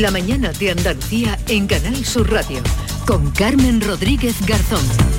La mañana de Andalucía en Canal Sur Radio con Carmen Rodríguez Garzón.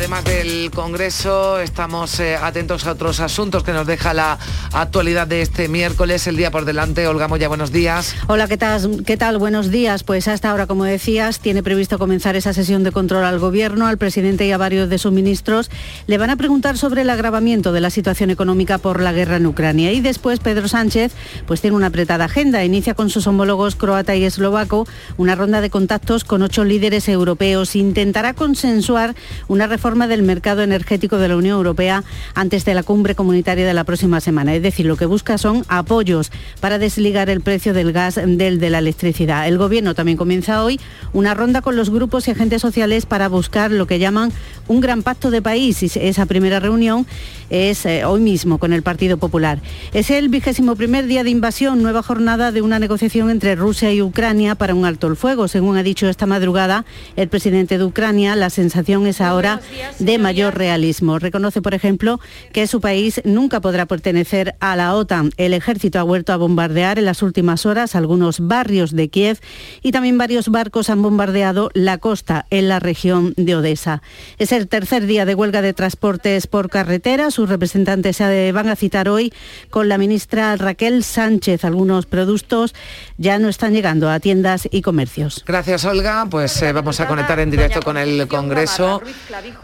Además del Congreso, estamos eh, atentos a otros asuntos que nos deja la actualidad de este miércoles, el día por delante. Olga Moya, buenos días. Hola, ¿qué tal? ¿Qué tal? Buenos días. Pues hasta ahora, como decías, tiene previsto comenzar esa sesión de control al Gobierno, al presidente y a varios de sus ministros. Le van a preguntar sobre el agravamiento de la situación económica por la guerra en Ucrania. Y después Pedro Sánchez pues tiene una apretada agenda. Inicia con sus homólogos croata y eslovaco una ronda de contactos con ocho líderes europeos. Intentará consensuar una reforma forma del mercado energético de la Unión Europea antes de la cumbre comunitaria de la próxima semana. Es decir, lo que busca son apoyos para desligar el precio del gas del de la electricidad. El Gobierno también comienza hoy una ronda con los grupos y agentes sociales para buscar lo que llaman un gran pacto de país. Y esa primera reunión es eh, hoy mismo con el Partido Popular. Es el vigésimo primer día de invasión, nueva jornada de una negociación entre Rusia y Ucrania para un alto el fuego. Según ha dicho esta madrugada el presidente de Ucrania, la sensación es ahora de mayor realismo. Reconoce, por ejemplo, que su país nunca podrá pertenecer a la OTAN. El ejército ha vuelto a bombardear en las últimas horas algunos barrios de Kiev y también varios barcos han bombardeado la costa en la región de Odessa. Es el tercer día de huelga de transportes por carretera. Sus representantes se van a citar hoy con la ministra Raquel Sánchez. Algunos productos ya no están llegando a tiendas y comercios. Gracias, Olga. Pues eh, vamos a conectar en directo con el Congreso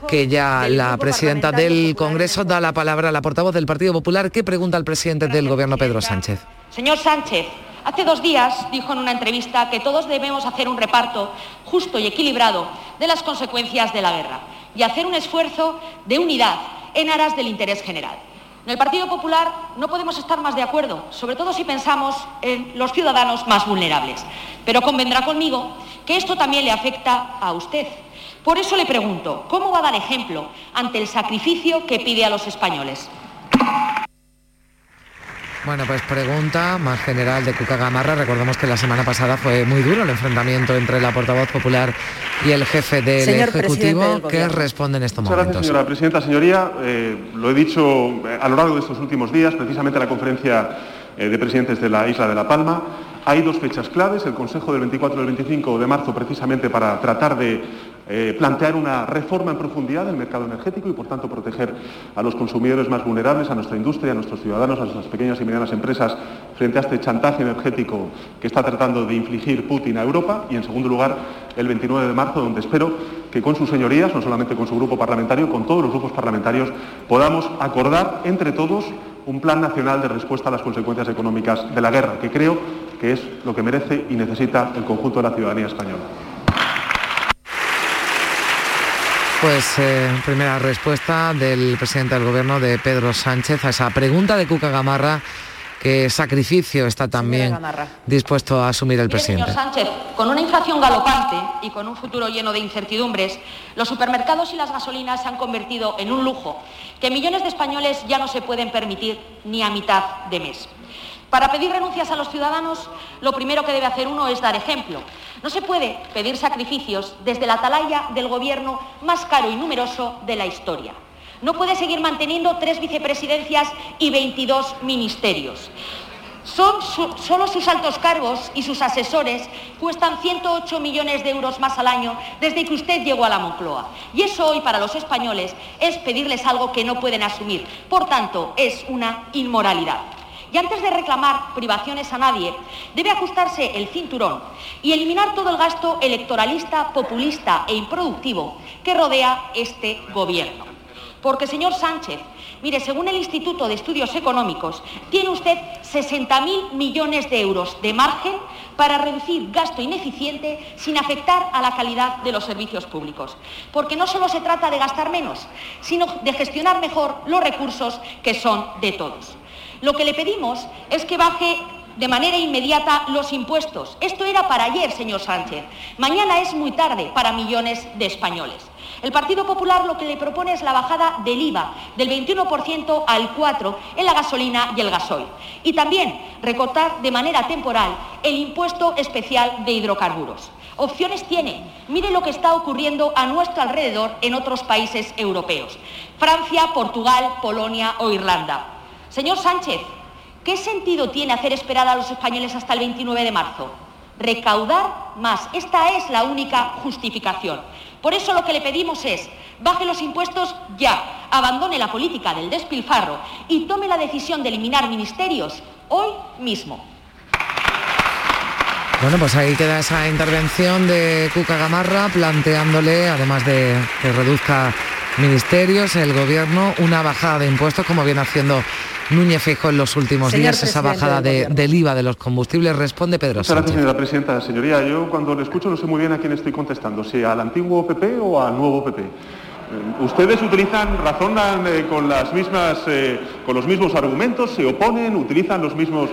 que ya la presidenta del Congreso da la palabra a la portavoz del Partido Popular que pregunta al presidente del Gobierno, Pedro Sánchez. Señor Sánchez, hace dos días dijo en una entrevista que todos debemos hacer un reparto justo y equilibrado de las consecuencias de la guerra y hacer un esfuerzo de unidad en aras del interés general. En el Partido Popular no podemos estar más de acuerdo, sobre todo si pensamos en los ciudadanos más vulnerables. Pero convendrá conmigo que esto también le afecta a usted, por eso le pregunto, ¿cómo va a dar ejemplo ante el sacrificio que pide a los españoles? Bueno, pues pregunta más general de Cuca Gamarra. Recordamos que la semana pasada fue muy duro el enfrentamiento entre la portavoz popular y el jefe del Ejecutivo. ¿Qué responde en estos momentos? Gracias, señora presidenta. Señoría, eh, lo he dicho eh, a lo largo de estos últimos días, precisamente en la conferencia eh, de presidentes de la isla de La Palma. Hay dos fechas claves, el Consejo del 24 y el 25 de marzo, precisamente para tratar de eh, plantear una reforma en profundidad del mercado energético y, por tanto, proteger a los consumidores más vulnerables, a nuestra industria, a nuestros ciudadanos, a nuestras pequeñas y medianas empresas frente a este chantaje energético que está tratando de infligir Putin a Europa. Y, en segundo lugar, el 29 de marzo, donde espero que con sus señorías, no solamente con su grupo parlamentario, con todos los grupos parlamentarios, podamos acordar entre todos un plan nacional de respuesta a las consecuencias económicas de la guerra, que creo que es lo que merece y necesita el conjunto de la ciudadanía española. Pues eh, primera respuesta del presidente del gobierno de Pedro Sánchez a esa pregunta de Cuca Gamarra qué sacrificio está también dispuesto a asumir el presidente. Señor Sánchez, con una inflación galopante y con un futuro lleno de incertidumbres, los supermercados y las gasolinas se han convertido en un lujo que millones de españoles ya no se pueden permitir ni a mitad de mes. Para pedir renuncias a los ciudadanos, lo primero que debe hacer uno es dar ejemplo. No se puede pedir sacrificios desde la atalaya del gobierno más caro y numeroso de la historia. No puede seguir manteniendo tres vicepresidencias y 22 ministerios. Son solo sus altos cargos y sus asesores cuestan 108 millones de euros más al año desde que usted llegó a la Moncloa. Y eso hoy para los españoles es pedirles algo que no pueden asumir. Por tanto, es una inmoralidad. Y antes de reclamar privaciones a nadie, debe ajustarse el cinturón y eliminar todo el gasto electoralista, populista e improductivo que rodea este gobierno. Porque, señor Sánchez, mire, según el Instituto de Estudios Económicos, tiene usted 60.000 millones de euros de margen para reducir gasto ineficiente sin afectar a la calidad de los servicios públicos. Porque no solo se trata de gastar menos, sino de gestionar mejor los recursos que son de todos. Lo que le pedimos es que baje de manera inmediata los impuestos. Esto era para ayer, señor Sánchez. Mañana es muy tarde para millones de españoles. El Partido Popular lo que le propone es la bajada del IVA del 21% al 4% en la gasolina y el gasoil. Y también recortar de manera temporal el impuesto especial de hidrocarburos. Opciones tiene. Mire lo que está ocurriendo a nuestro alrededor en otros países europeos. Francia, Portugal, Polonia o Irlanda. Señor Sánchez, ¿qué sentido tiene hacer esperar a los españoles hasta el 29 de marzo? recaudar más. Esta es la única justificación. Por eso lo que le pedimos es, baje los impuestos ya, abandone la política del despilfarro y tome la decisión de eliminar ministerios hoy mismo. Bueno, pues ahí queda esa intervención de Cuca Gamarra planteándole, además de que reduzca ministerios, el gobierno, una bajada de impuestos como viene haciendo Núñez Feijóo en los últimos días, esa bajada del IVA de los combustibles. Responde Pedro Sánchez. Gracias, señora presidenta. Señoría, yo cuando le escucho no sé muy bien a quién estoy contestando, si al antiguo PP o al nuevo PP. Eh, ustedes utilizan, razonan eh, con, las mismas, eh, con los mismos argumentos, se oponen, utilizan los mismos,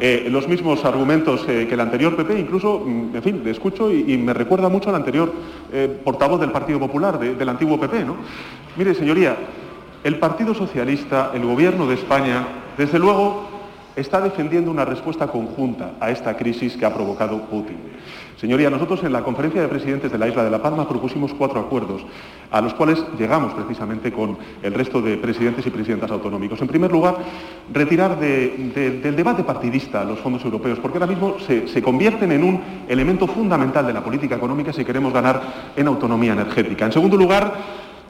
los mismos argumentos que el anterior PP, incluso, mm, en fin, le escucho y, me recuerda mucho al anterior portavoz del Partido Popular, del antiguo PP. ¿no? Mire, señoría, el Partido Socialista, el Gobierno de España, desde luego, está defendiendo una respuesta conjunta a esta crisis que ha provocado Putin. Señoría, nosotros en la conferencia de presidentes de la isla de La Palma propusimos cuatro acuerdos, a los cuales llegamos precisamente con el resto de presidentes y presidentas autonómicos. En primer lugar, retirar del debate partidista los fondos europeos, porque ahora mismo se, se convierten en un elemento fundamental de la política económica si queremos ganar en autonomía energética. En segundo lugar,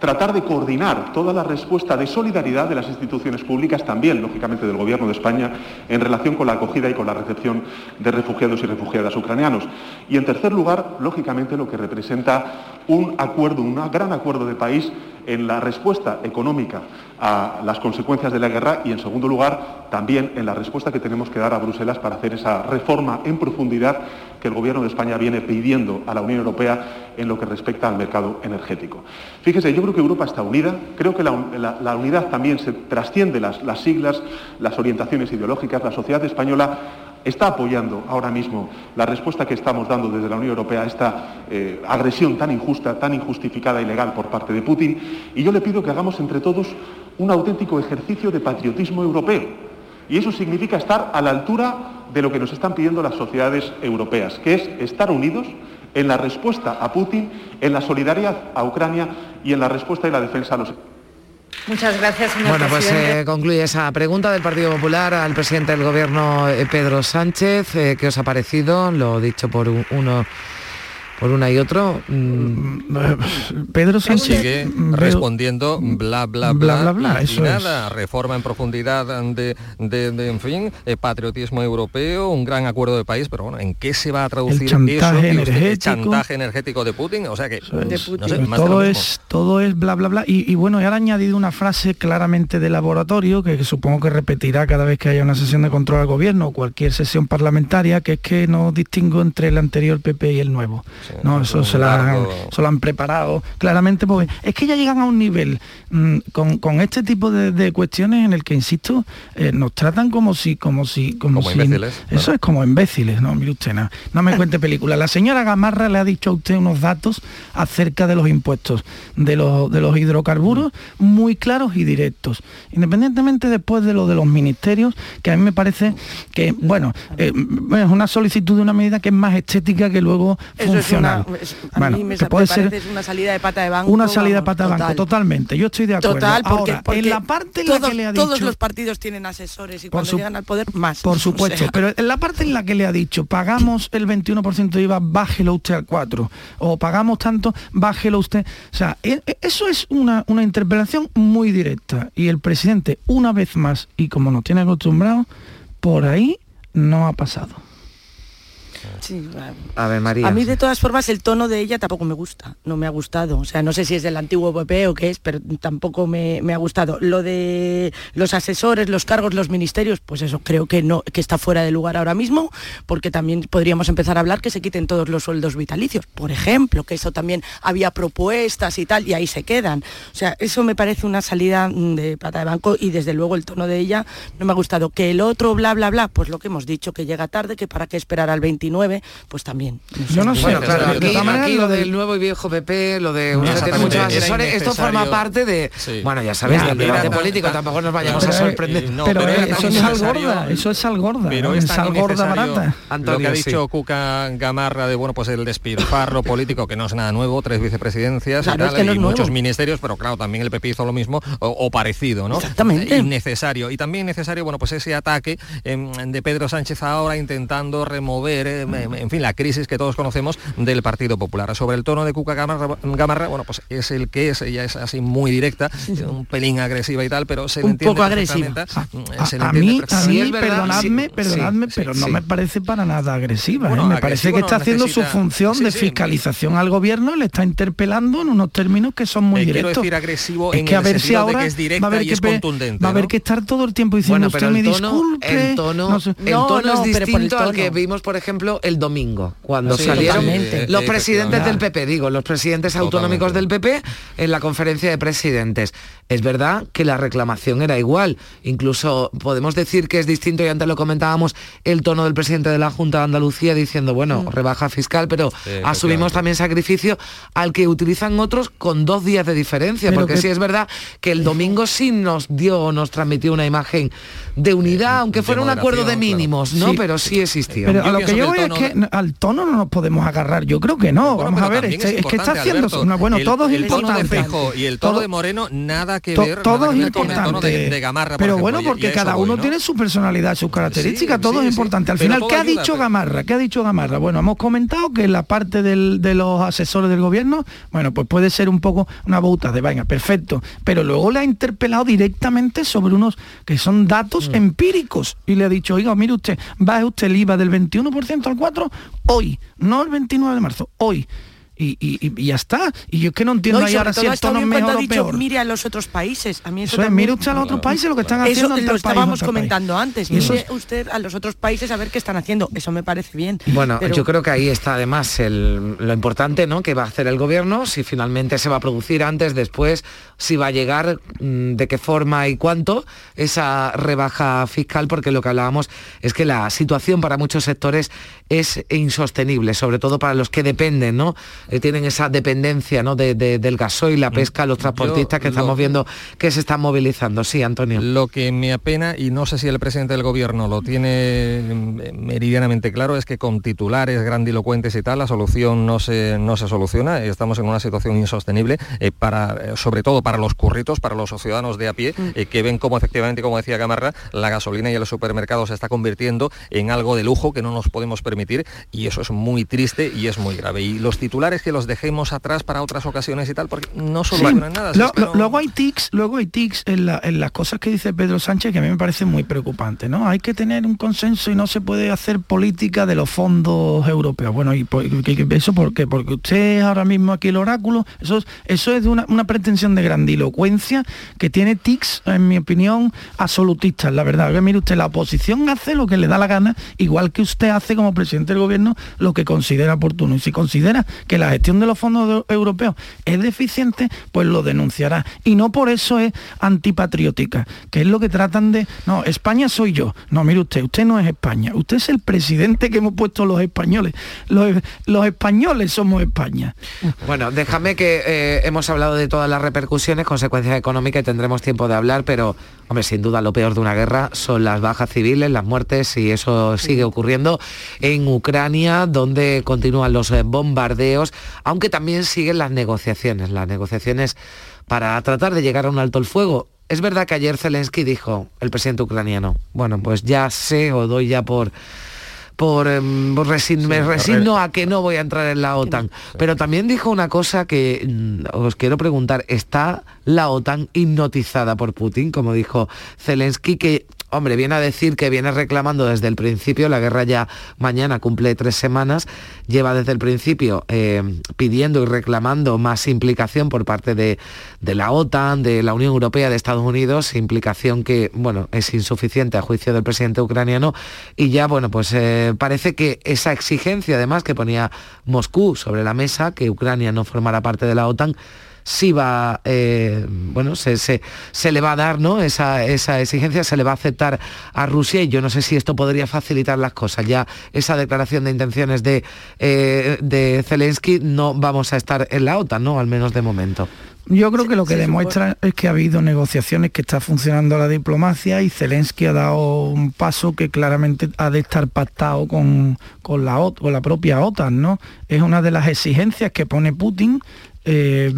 tratar de coordinar toda la respuesta de solidaridad de las instituciones públicas, también, lógicamente, del Gobierno de España, en relación con la acogida y con la recepción de refugiados y refugiadas ucranianos. Y, en tercer lugar, lógicamente, lo que representa un acuerdo, un gran acuerdo de país en la respuesta económica a las consecuencias de la guerra y, en segundo lugar, también en la respuesta que tenemos que dar a Bruselas para hacer esa reforma en profundidad que el Gobierno de España viene pidiendo a la Unión Europea en lo que respecta al mercado energético. Fíjese, yo creo que Europa está unida, creo que la, unidad también se trasciende las, las siglas, las orientaciones ideológicas, la sociedad española está apoyando ahora mismo la respuesta que estamos dando desde la Unión Europea a esta eh, agresión tan injusta, tan injustificada y legal por parte de Putin. Y yo le pido que hagamos entre todos un auténtico ejercicio de patriotismo europeo. Y eso significa estar a la altura de lo que nos están pidiendo las sociedades europeas, que es estar unidos en la respuesta a Putin, en la solidaridad a Ucrania y en la respuesta y la defensa a los Muchas gracias, señor Bueno, pues eh, concluye esa pregunta del Partido Popular al presidente del Gobierno, eh, Pedro Sánchez. Eh, ¿Qué os ha parecido? Lo dicho por uno por una y otro. Mm, Pedro Sánchez sigue respondiendo bla bla bla, bla, bla, y, nada, reforma en profundidad de, de, en fin, eh, patriotismo europeo, un gran acuerdo de país, pero bueno, ¿en qué se va a traducir el chantaje eso? Energético. El chantaje energético de Putin, o sea que todo es todo es bla bla bla y, bueno, y ahora ha añadido una frase claramente de laboratorio que, supongo que repetirá cada vez que haya una sesión de control al gobierno o cualquier sesión parlamentaria, que es que no distingo entre el anterior PP y el nuevo. No, eso se, lo han preparado claramente porque es que ya llegan a un nivel mm, con, este tipo de, cuestiones en el que, insisto, eh, nos tratan como si, como si, como, si, Eso es como imbéciles, ¿no? Mire usted, no, no me cuente película. La señora Gamarra le ha dicho a usted unos datos acerca de los impuestos de los, de los hidrocarburos muy claros y directos. Independientemente después de lo de los ministerios, que a mí me parece que, bueno, eh, es una solicitud de una medida que es más estética que luego funciona a mí me, puede ser una salida de pata de banco. Una salida de pata de banco, totalmente. Yo estoy de acuerdo. Total, porque, en la parte en la que le ha dicho, todos los partidos tienen asesores y cuando llegan al poder más. Por supuesto, pero en la parte en la que le ha dicho, pagamos el 21% de IVA, bájelo usted al 4 o pagamos tanto, bájelo usted. O sea, e, e, eso es una, una interpelación muy directa y el presidente una vez más y como nos tiene acostumbrado, por ahí no ha pasado. Sí, a ver, María. A mí de todas formas el tono de ella tampoco me gusta, no me ha gustado. O sea, no sé si es del antiguo PP o qué es, pero tampoco me, ha gustado. Lo de los asesores, los cargos, los ministerios, pues eso creo que no, que está fuera de lugar ahora mismo, porque también podríamos empezar a hablar que se quiten todos los sueldos vitalicios, por ejemplo, que eso también había propuestas y tal, y ahí se quedan. O sea, eso me parece una salida de pata de banco y desde luego el tono de ella no me ha gustado. Que el otro bla bla bla, pues lo que hemos dicho, que llega tarde, que para qué esperar al 29 pues también. Yo no sé, aquí, lo del nuevo y viejo PP, lo de muchos asesores, esto forma parte de, bueno, ya sabéis, del debate político, tampoco nos vayamos a sorprender. pero, eso es al gorda, eso es al gorda, pero es gorda barata. lo que ha dicho Cuca Gamarra de, bueno, pues el despilfarro político, que no es nada nuevo, tres vicepresidencias y, muchos ministerios, pero claro, también el PP hizo lo mismo o, parecido, ¿no? Exactamente. Innecesario. Y también necesario, bueno, pues ese ataque em, de Pedro Sánchez ahora intentando remover en fin, la crisis que todos conocemos del Partido Popular. Sobre el tono de Cuca Gamarra, bueno, pues es el que es, ella es así muy directa, un pelín agresiva y tal, pero se un entiende poco agresiva. A, mí, a mí perdonadme, perdonadme, pero no me parece para nada agresiva. ¿eh? Me parece que está haciendo su función de fiscalización al gobierno, le está interpelando en unos términos que son muy directos. Quiero decir agresivo en que a ver si ahora que es directa va a haber que, contundente. Va a haber que estar todo el tiempo diciendo usted me disculpe. El tono, el tono es distinto al que vimos, por ejemplo, el domingo, cuando salieron los presidentes del PP, digo, los presidentes autonómicos del PP en la conferencia de presidentes. Es verdad que la reclamación era igual, incluso podemos decir que es distinto, y antes lo comentábamos, el tono del presidente de la Junta de Andalucía diciendo, bueno, mm. rebaja fiscal, pero asumimos también sacrificio al que utilizan otros con dos días de diferencia, porque sí es verdad que el domingo sí nos dio o nos transmitió una imagen de unidad, aunque fuera un acuerdo de mínimos, ¿no? Pero sí existía. Pero a lo que yo es que al tono no nos podemos agarrar, yo creo que no. Vamos a ver, es, que está haciendo bueno, todo es importante. y el tono de Moreno nada que ver todo es importante. De, Gamarra, pero bueno, porque cada uno tiene su personalidad, sus características, todo es importante. Al final, ¿qué ha dicho Gamarra? ¿Qué ha dicho Gamarra? Bueno, hemos comentado que la parte de los asesores del gobierno, bueno, pues puede ser un poco una bauta de vaina, perfecto, pero luego le ha interpelado directamente sobre unos que son datos mm. empíricos y le ha dicho, oiga, mire usted, baje usted el IVA del 21% al 4 hoy, no el 29 de marzo, hoy y, ya está. Y yo es que no entiendo no, ahora si el tono mejor o peor. Mire a los otros países. A mí eso, mire usted a los otros países lo que están haciendo. Eso lo estábamos comentando antes. Mire usted a los otros países a ver qué están haciendo. Eso me parece bien. Bueno, yo creo que ahí está además lo importante, ¿no? Que va a hacer el gobierno, si finalmente se va a producir antes, después, si va a llegar, mm, de qué forma y cuánto esa rebaja fiscal, porque lo que hablábamos es que la situación para muchos sectores es insostenible, sobre todo para los que dependen, ¿no? Eh, tienen esa dependencia ¿no? de, del gasoil, la mm. pesca, los transportistas que estamos viendo que se están movilizando. Sí, Antonio. Lo que me apena, y no sé si el presidente del gobierno lo tiene mm, meridianamente claro, es que con titulares grandilocuentes y tal, la solución no se, no se soluciona. Estamos en una situación insostenible, eh, para, eh, sobre todo para los curritos, para los ciudadanos de a pie, mm. que ven cómo efectivamente, como decía Gamarra, la gasolina y el supermercado se está convirtiendo en algo de lujo que no nos podemos permitir y eso es muy triste y es muy grave. Y los titulares que los dejemos atrás para otras ocasiones y tal, porque no solucionan nada. Luego hay tics, luego hay tics en, las cosas que dice Pedro Sánchez que a mí me parece muy preocupante, ¿no? Hay que tener un consenso y no se puede hacer política de los fondos europeos. Bueno, y eso por qué? Porque usted es ahora mismo aquí el oráculo, eso, eso es de una, pretensión de grandilocuencia que tiene tics, en mi opinión, absolutistas, la verdad. Que mire usted, la oposición hace lo que le da la gana, igual que usted hace como presidente del gobierno lo que considera oportuno. Y si considera que la gestión de los fondos europeos es deficiente, pues lo denunciará. Y no por eso es antipatriótica, que es lo que tratan de... No, España soy yo. No, mire usted, usted no es España. Usted es el presidente que hemos puesto los españoles. Los, españoles somos España. Bueno, déjame que eh, hemos hablado de todas las repercusiones, consecuencias económicas y tendremos tiempo de hablar, pero, hombre, sin duda lo peor de una guerra son las bajas civiles, las muertes, y eso sigue ocurriendo en Ucrania, donde continúan los eh, bombardeos aunque también siguen las negociaciones, las negociaciones para tratar de llegar a un alto el fuego. Es verdad que ayer Zelensky dijo, el presidente ucraniano, bueno, pues ya sé o doy ya por por, em, me resigno a que no voy a entrar en la OTAN. Pero también dijo una cosa que mm, os quiero preguntar, ¿está la OTAN hipnotizada por Putin? Como dijo Zelensky, que hombre, viene a decir que viene reclamando desde el principio, la guerra ya mañana cumple tres semanas, lleva desde el principio eh, pidiendo y reclamando más implicación por parte de, la OTAN, de la Unión Europea, de Estados Unidos, implicación que, bueno, es insuficiente a juicio del presidente ucraniano y ya, bueno, pues eh, parece que esa exigencia además que ponía Moscú sobre la mesa, que Ucrania no formara parte de la OTAN, sí va, eh, bueno, se, se, le va a dar ¿no? esa, esa exigencia, se le va a aceptar a Rusia y yo no sé si esto podría facilitar las cosas. Ya esa declaración de intenciones de, eh, de Zelensky no vamos a estar en la OTAN, ¿no? Al menos de momento. Yo creo que lo que demuestra es que ha habido negociaciones, que está funcionando la diplomacia y Zelensky ha dado un paso que claramente ha de estar pactado con, con, la, con la propia OTAN, ¿no? Es una de las exigencias que pone Putin eh,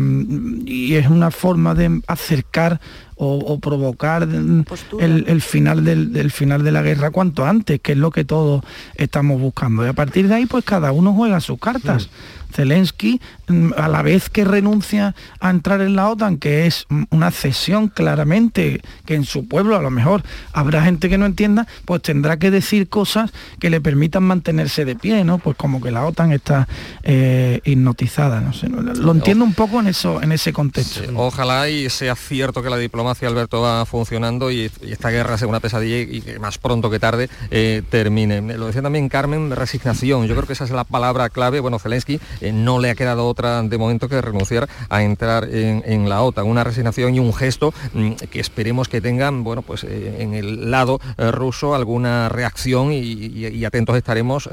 y es una forma de acercar o, provocar el, final del, final de la guerra cuanto antes, que es lo que todos estamos buscando. Y a partir de ahí, pues cada uno juega sus cartas. Zelensky, mm, a la vez que renuncia a entrar en la OTAN, que es una cesión claramente, que en su pueblo a lo mejor habrá gente que no entienda, pues tendrá que decir cosas que le permitan mantenerse de pie, ¿no? Pues como que la OTAN está eh, hipnotizada, no sé. Lo entiendo un poco en eso, en ese contexto. ojalá y sea cierto que la diplomacia, Alberto, va funcionando y, esta guerra sea una pesadilla y, que más pronto que tarde eh, termine. Lo decía también Carmen, resignación. Yo creo que esa es la palabra clave. Bueno, Zelensky eh, no le ha quedado otra de momento que renunciar a entrar en, la OTAN. Una resignación y un gesto mm, que esperemos que tengan, bueno, pues eh, en el lado ruso alguna reacción y, atentos estaremos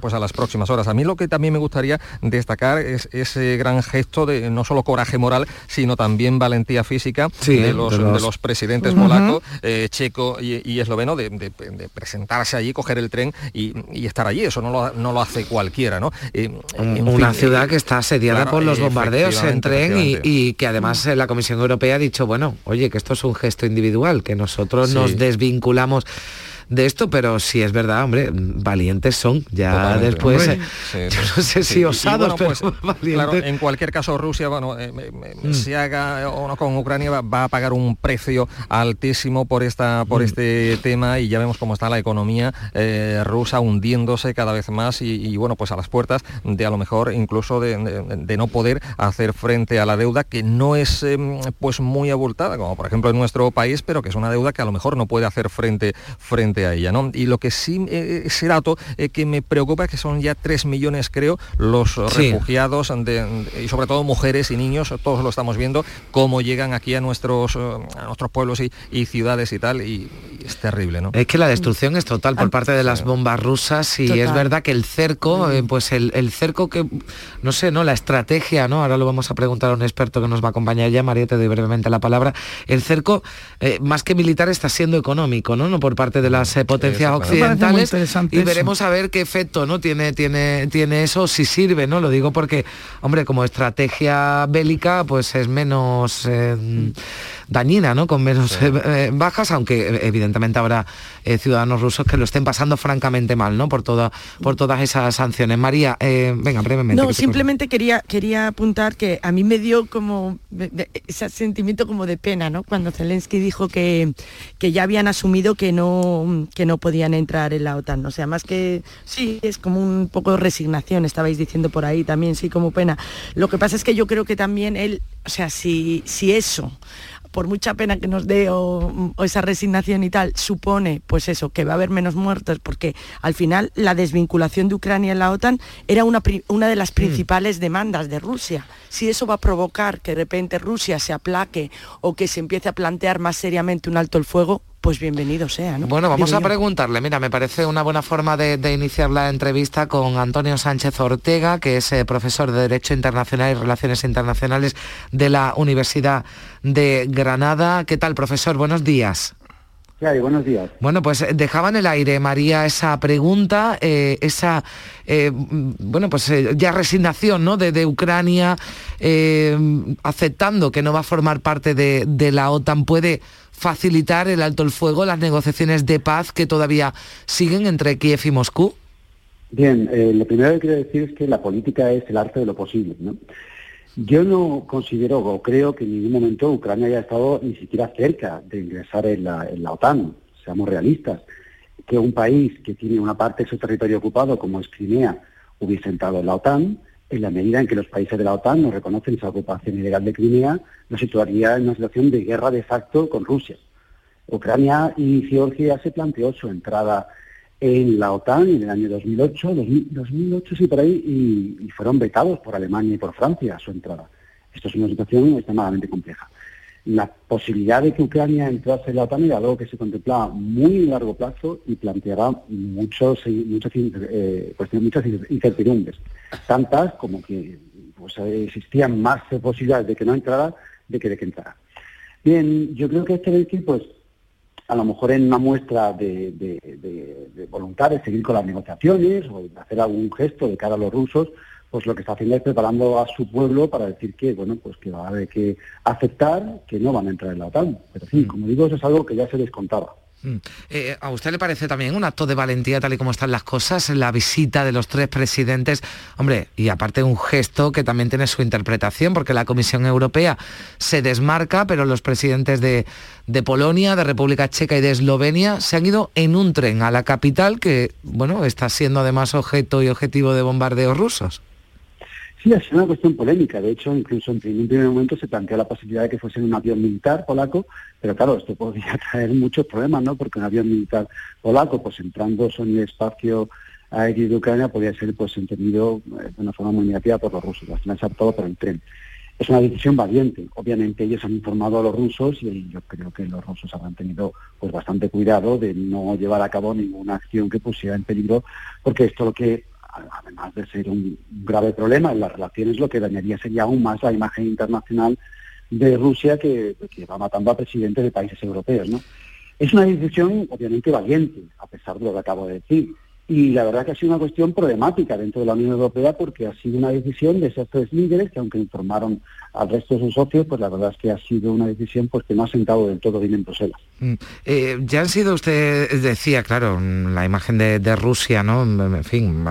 pues a las próximas horas. A mí lo que también me gustaría destacar es ese gran gesto de no solo coraje moral, sino también valentía física de, los, presidentes polaco, checo y, esloveno de, presentarse allí, coger el tren y, estar allí. Eso no lo, no lo hace cualquiera, ¿no? ciudad que está asediada por los bombardeos en tren y, que además la Comisión Europea ha dicho, bueno, oye, que esto es un gesto individual, que nosotros nos desvinculamos de esto, pero si es verdad, hombre, valientes son. Ya después, eh, yo no sé si osados, pero pues, valientes. en cualquier caso, Rusia, bueno, eh, mm. si haga o no con Ucrania, va, a pagar un precio altísimo por, esta, por mm. este tema y ya vemos cómo está la economía eh, rusa hundiéndose cada vez más y, bueno, pues a las puertas de a lo mejor incluso de, no poder hacer frente a la deuda que no es em, pues muy abultada, como por ejemplo en nuestro país, pero que es una deuda que a lo mejor no puede hacer frente, frente a ella. ¿no? Y lo que sí, eh, ese dato eh, que me preocupa es que son ya 3 millones, creo, los refugiados y sobre todo mujeres y niños, todos lo estamos viendo, cómo llegan aquí a nuestros, eh, a nuestros pueblos y, ciudades y tal, y, es terrible. ¿no? Es que la destrucción es total por parte de las bombas rusas y es verdad que el cerco, pues el, cerco que, no sé, ¿no? La estrategia, ¿no? Ahora lo vamos a preguntar a un experto que nos va a acompañar ya, María, te doy brevemente la palabra. El cerco, más que militar, está siendo económico, ¿no? no por parte de las eh, potencias occidentales y veremos a ver qué efecto no tiene tiene tiene eso si sirve no lo digo porque hombre como estrategia bélica pues es menos eh, dañina, ¿no? Con menos eh, eh, bajas, aunque eh, evidentemente habrá ciudadanos rusos que lo estén pasando francamente mal, ¿no? Por, toda, por todas esas sanciones. María, venga, brevemente. No, simplemente quería, quería apuntar que a mí me dio como ese sentimiento como de pena, ¿no? Cuando Zelensky dijo que, que ya habían asumido que no, que no podían entrar en la OTAN. O sea, más que sí, es como un poco de resignación, estabais diciendo por ahí también, sí, como pena. Lo que pasa es que yo creo que también él, o sea, si, si eso por mucha pena que nos dé o, esa resignación y tal, supone, pues eso, que va a haber menos muertos, porque al final la desvinculación de Ucrania en la OTAN era una, una de las mm. principales demandas de Rusia. Si eso va a provocar que de repente Rusia se aplaque o que se empiece a plantear más seriamente un alto el fuego, pues bienvenido sea. ¿no? Bueno, vamos a preguntarle, mira, me parece una buena forma de, iniciar la entrevista con Antonio Sánchez Ortega, que es eh, profesor de Derecho Internacional y Relaciones Internacionales de la Universidad de Granada. ¿Qué tal, profesor? Buenos días. buenos días. Bueno, pues eh, dejaba en el aire, María, esa pregunta, eh, esa, bueno, pues ya resignación ¿no? de, Ucrania, aceptando que no va a formar parte de, de la OTAN, puede facilitar el alto el fuego, las negociaciones de paz que todavía siguen entre Kiev y Moscú? Bien, eh, lo primero que quiero decir es que la política es el arte de lo posible. ¿no? Yo no considero o creo que en ningún momento Ucrania haya estado ni siquiera cerca de ingresar en la, en la OTAN, seamos realistas. Que un país que tiene una parte de su territorio ocupado, como es Crimea, hubiese entrado en la OTAN, en la medida en que los países de la OTAN no reconocen esa ocupación ilegal de Crimea, nos situaría en una situación de guerra de facto con Rusia. Ucrania y Georgia se planteó su entrada en la OTAN en el año 2008, 2008 sí por ahí, y, fueron vetados por Alemania y por Francia su entrada. Esto es una situación extremadamente compleja. La posibilidad de que Ucrania entrase en la OTAN era algo que se contemplaba muy a largo plazo y planteaba muchos, muchas, eh, muchas incertidumbres, tantas como que pues, existían más posibilidades de que no entrara de que de que entrara. Bien, yo creo que este decir, pues, a lo mejor en una muestra de, voluntad de seguir con las negociaciones o de hacer algún gesto de cara a los rusos, pues lo que está haciendo es preparando a su pueblo para decir que, bueno, pues que va a haber que aceptar que no van a entrar en la OTAN. Pero sí, mm. como digo, eso es algo que ya se descontaba. Mm. Eh, ¿A usted le parece también un acto de valentía tal y como están las cosas, la visita de los tres presidentes? Hombre, y aparte un gesto que también tiene su interpretación, porque la Comisión Europea se desmarca, pero los presidentes de, de Polonia, de República Checa y de Eslovenia se han ido en un tren a la capital, que bueno, está siendo además objeto y objetivo de bombardeos rusos. Sí, sido una cuestión polémica. De hecho, incluso en un primer momento se planteó la posibilidad de que fuese un avión militar polaco, pero claro, esto podría traer muchos problemas, ¿no? Porque un avión militar polaco, pues entrando en el espacio aéreo de Ucrania, podría ser pues entendido eh, de una forma muy negativa por los rusos. Al final se ha optado por el tren. Es una decisión valiente. Obviamente ellos han informado a los rusos y yo creo que los rusos habrán tenido pues bastante cuidado de no llevar a cabo ninguna acción que pusiera en peligro, porque esto lo que además de ser un grave problema en las relaciones, lo que dañaría sería aún más la imagen internacional de Rusia que, va matando a presidentes de países europeos. ¿no? Es una decisión obviamente valiente, a pesar de lo que acabo de decir. Y la verdad que ha sido una cuestión problemática dentro de la Unión Europea porque ha sido una decisión de esos tres líderes que aunque informaron al resto de sus socios, pues la verdad es que ha sido una decisión pues, que no ha sentado del todo bien en Bruselas. Mm. Eh, ya han sido, usted decía, claro, la imagen de, Rusia, ¿no? En fin,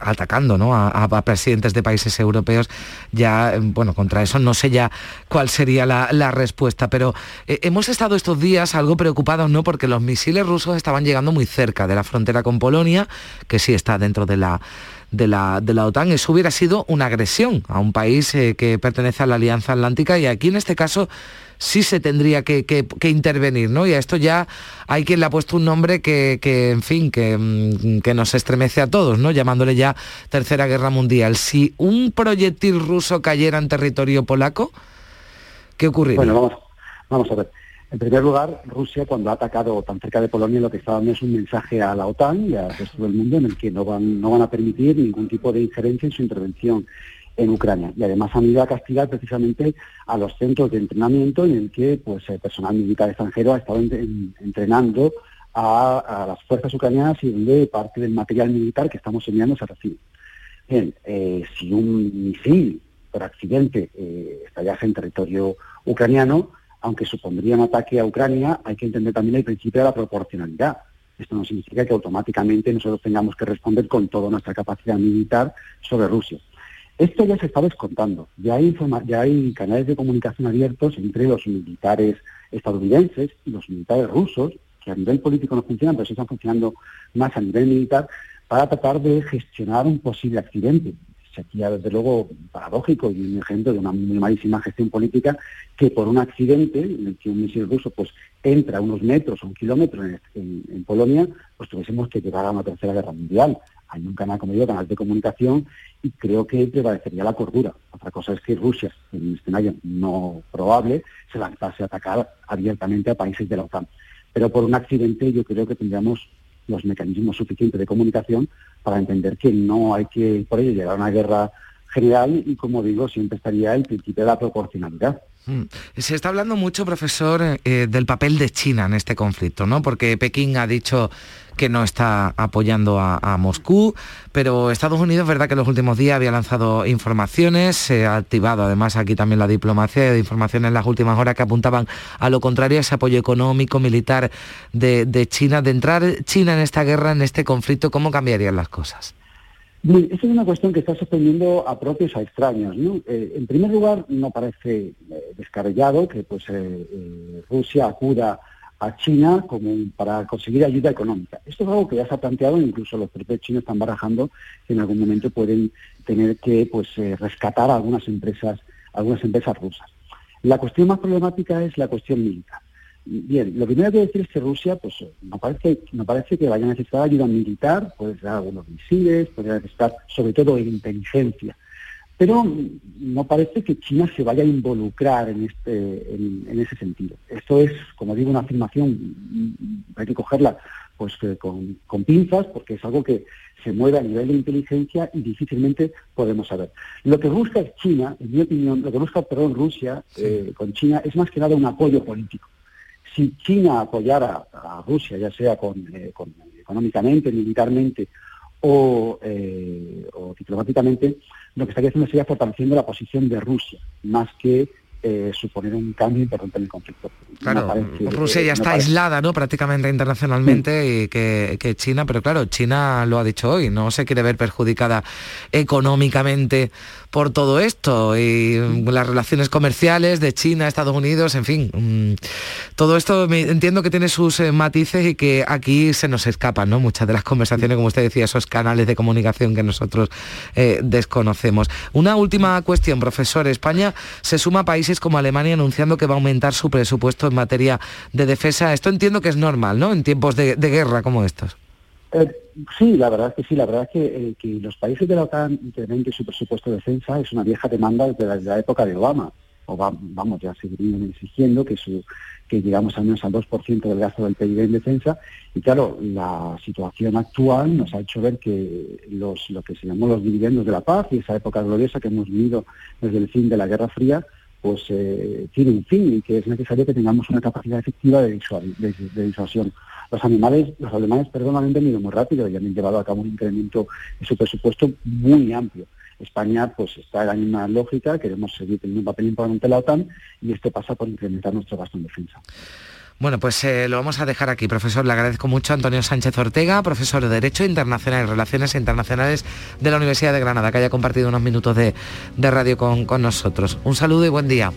atacando ¿no? A, presidentes de países europeos, ya, bueno, contra eso no sé ya cuál sería la, respuesta, pero eh, hemos estado estos días algo preocupados, ¿no? Porque los misiles rusos estaban llegando muy cerca de la frontera con Polonia, que sí está dentro de la de la, de la OTAN. Eso hubiera sido una agresión a un país eh, que pertenece a la Alianza Atlántica y aquí en este caso sí se tendría que, intervenir, ¿no? Y a esto ya hay quien le ha puesto un nombre que, en fin, que, mm, que, nos estremece a todos, ¿no? Llamándole ya Tercera Guerra Mundial. Si un proyectil ruso cayera en territorio polaco, ¿qué ocurriría? Bueno, vamos, vamos a ver. En primer lugar, Rusia, cuando ha atacado tan cerca de Polonia, lo que está dando es un mensaje a la OTAN y al resto del mundo en el que no van, no van a permitir ningún tipo de injerencia en su intervención en Ucrania. Y además han ido a castigar precisamente a los centros de entrenamiento en el que pues, el personal militar extranjero ha estado entrenando a, las fuerzas ucranianas y donde parte del material militar que estamos enviando se recibe. Bien, eh, si un misil por accidente eh, estallase en territorio ucraniano, aunque supondría un ataque a Ucrania, hay que entender también el principio de la proporcionalidad. Esto no significa que automáticamente nosotros tengamos que responder con toda nuestra capacidad militar sobre Rusia. Esto ya se está descontando. Ya hay, canales de comunicación abiertos entre los militares estadounidenses y los militares rusos, que a nivel político no funcionan, pero sí están funcionando más a nivel militar, para tratar de gestionar un posible accidente sería desde luego paradójico y un ejemplo de una muy malísima gestión política que por un accidente en el que un misil ruso pues entra unos metros o un kilómetro en, Polonia, pues tuviésemos que llegar a una tercera guerra mundial. Hay un canal, como digo, canal de comunicación y creo que prevalecería la cordura. Otra cosa es que Rusia, en un escenario no probable, se lanzase a atacar abiertamente a países de la OTAN. Pero por un accidente yo creo que tendríamos los mecanismos suficientes de comunicación para entender que no hay que por ello llegar a una guerra general y como digo siempre estaría el principio de la proporcionalidad. Mm. Se está hablando mucho, profesor, eh, del papel de China en este conflicto, ¿no? Porque Pekín ha dicho que no está apoyando a, Moscú, pero Estados Unidos, verdad que en los últimos días había lanzado informaciones, se ha activado además aquí también la diplomacia de informaciones en las últimas horas que apuntaban a lo contrario, ese apoyo económico, militar de, China. De entrar China en esta guerra, en este conflicto, ¿cómo cambiarían las cosas? Esa es una cuestión que está sorprendiendo a propios a extraños. Eh, en primer lugar, no parece eh, que pues, eh, Rusia acuda a China como para conseguir ayuda económica. Esto es algo que ya se ha planteado, incluso los propios chinos están barajando que en algún momento pueden tener que pues, rescatar a algunas empresas, algunas empresas rusas. La cuestión más problemática es la cuestión militar. Bien, lo primero que decir es que Rusia, pues no parece, no parece que vaya a necesitar ayuda militar, puede ser algunos misiles, puede necesitar sobre todo inteligencia, pero no parece que China se vaya a involucrar en, este, en, ese sentido. Esto es, como digo, una afirmación, hay que cogerla pues eh, con, pinzas, porque es algo que se mueve a nivel de inteligencia y difícilmente podemos saber. Lo que busca China, en mi opinión, lo que busca, perdón, Rusia eh, con China es más que nada un apoyo político si China apoyara a Rusia, ya sea eh, económicamente, militarmente o, eh, o, diplomáticamente, lo que estaría haciendo sería fortaleciendo la posición de Rusia, más que eh, suponer un cambio importante en el conflicto. Claro, Rusia ya está aislada ¿no? prácticamente internacionalmente y que, que, China, pero claro, China lo ha dicho hoy, no se quiere ver perjudicada económicamente por todo esto y las relaciones comerciales de China, Estados Unidos, en fin, mm, todo esto entiendo que tiene sus eh, matices y que aquí se nos escapan, ¿no? Muchas de las conversaciones, como usted decía, esos canales de comunicación que nosotros eh, desconocemos. Una última cuestión, profesor. España se suma a países como Alemania anunciando que va a aumentar su presupuesto en materia de defensa. Esto entiendo que es normal, ¿no? En tiempos de guerra como estos. Eh, sí, la verdad es que sí, la verdad es que, eh, que los países de la OTAN incrementen su presupuesto de defensa es una vieja demanda desde la, época de Obama. O vamos, ya seguirían exigiendo que su que llegamos al menos al 2% del gasto del PIB en defensa. Y claro, la situación actual nos ha hecho ver que los, lo que se llamó los dividendos de la paz y esa época gloriosa que hemos vivido desde el fin de la Guerra Fría, pues eh, tiene un fin y que es necesario que tengamos una capacidad efectiva de, disuasión. Los animales, los alemanes, perdón, han venido muy rápido y han llevado a cabo un incremento de su presupuesto muy amplio. España pues está en la misma lógica, queremos seguir teniendo un papel importante en la OTAN y esto pasa por incrementar nuestro gasto en defensa. Bueno, pues eh, lo vamos a dejar aquí, profesor. Le agradezco mucho a Antonio Sánchez Ortega, profesor de Derecho Internacional y Relaciones Internacionales de la Universidad de Granada, que haya compartido unos minutos de, radio con, con nosotros. Un saludo y buen día.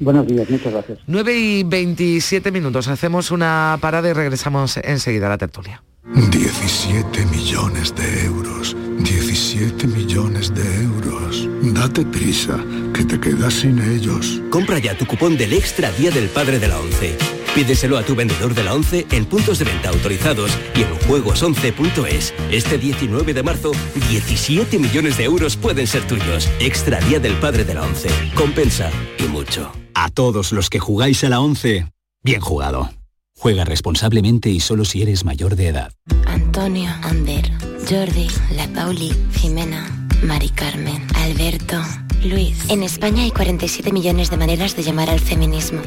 Buenos días, muchas gracias. 9 y 27 minutos. Hacemos una parada y regresamos enseguida a la tertulia. 17 millones de euros. 17 millones de euros. Date prisa, que te quedas sin ellos. Compra ya tu cupón del Extra Día del Padre de la ONCE. Pídeselo a tu vendedor de la ONCE en puntos de venta autorizados y en juegos11.es. Este 19 de marzo, 17 millones de euros pueden ser tuyos. Extra Día del Padre de la ONCE. Compensa y mucho. A todos los que jugáis a la 11, bien jugado. Juega responsablemente y solo si eres mayor de edad. Antonio, Ander, Jordi, La Pauli, Jimena, Mari Carmen, Alberto, Luis. En España hay 47 millones de maneras de llamar al feminismo.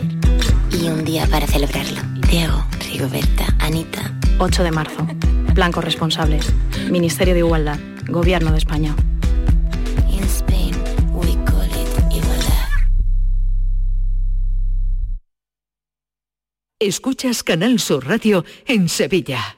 Y un día para celebrarlo. Diego, Rigoberta, Anita. 8 de marzo. Blancos responsables. Ministerio de Igualdad. Gobierno de España. Escuchas Canal Sur Radio en Sevilla.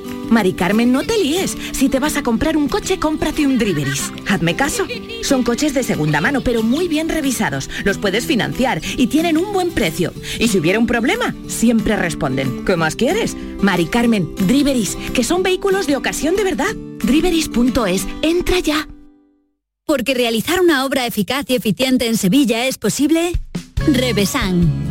Mari Carmen, no te líes. Si te vas a comprar un coche, cómprate un Driveris. Hazme caso. Son coches de segunda mano, pero muy bien revisados. Los puedes financiar y tienen un buen precio. Y si hubiera un problema, siempre responden. ¿Qué más quieres? Mari Carmen, Driveris, que son vehículos de ocasión de verdad. Driveris.es, entra ya. Porque realizar una obra eficaz y eficiente en Sevilla es posible Revesan.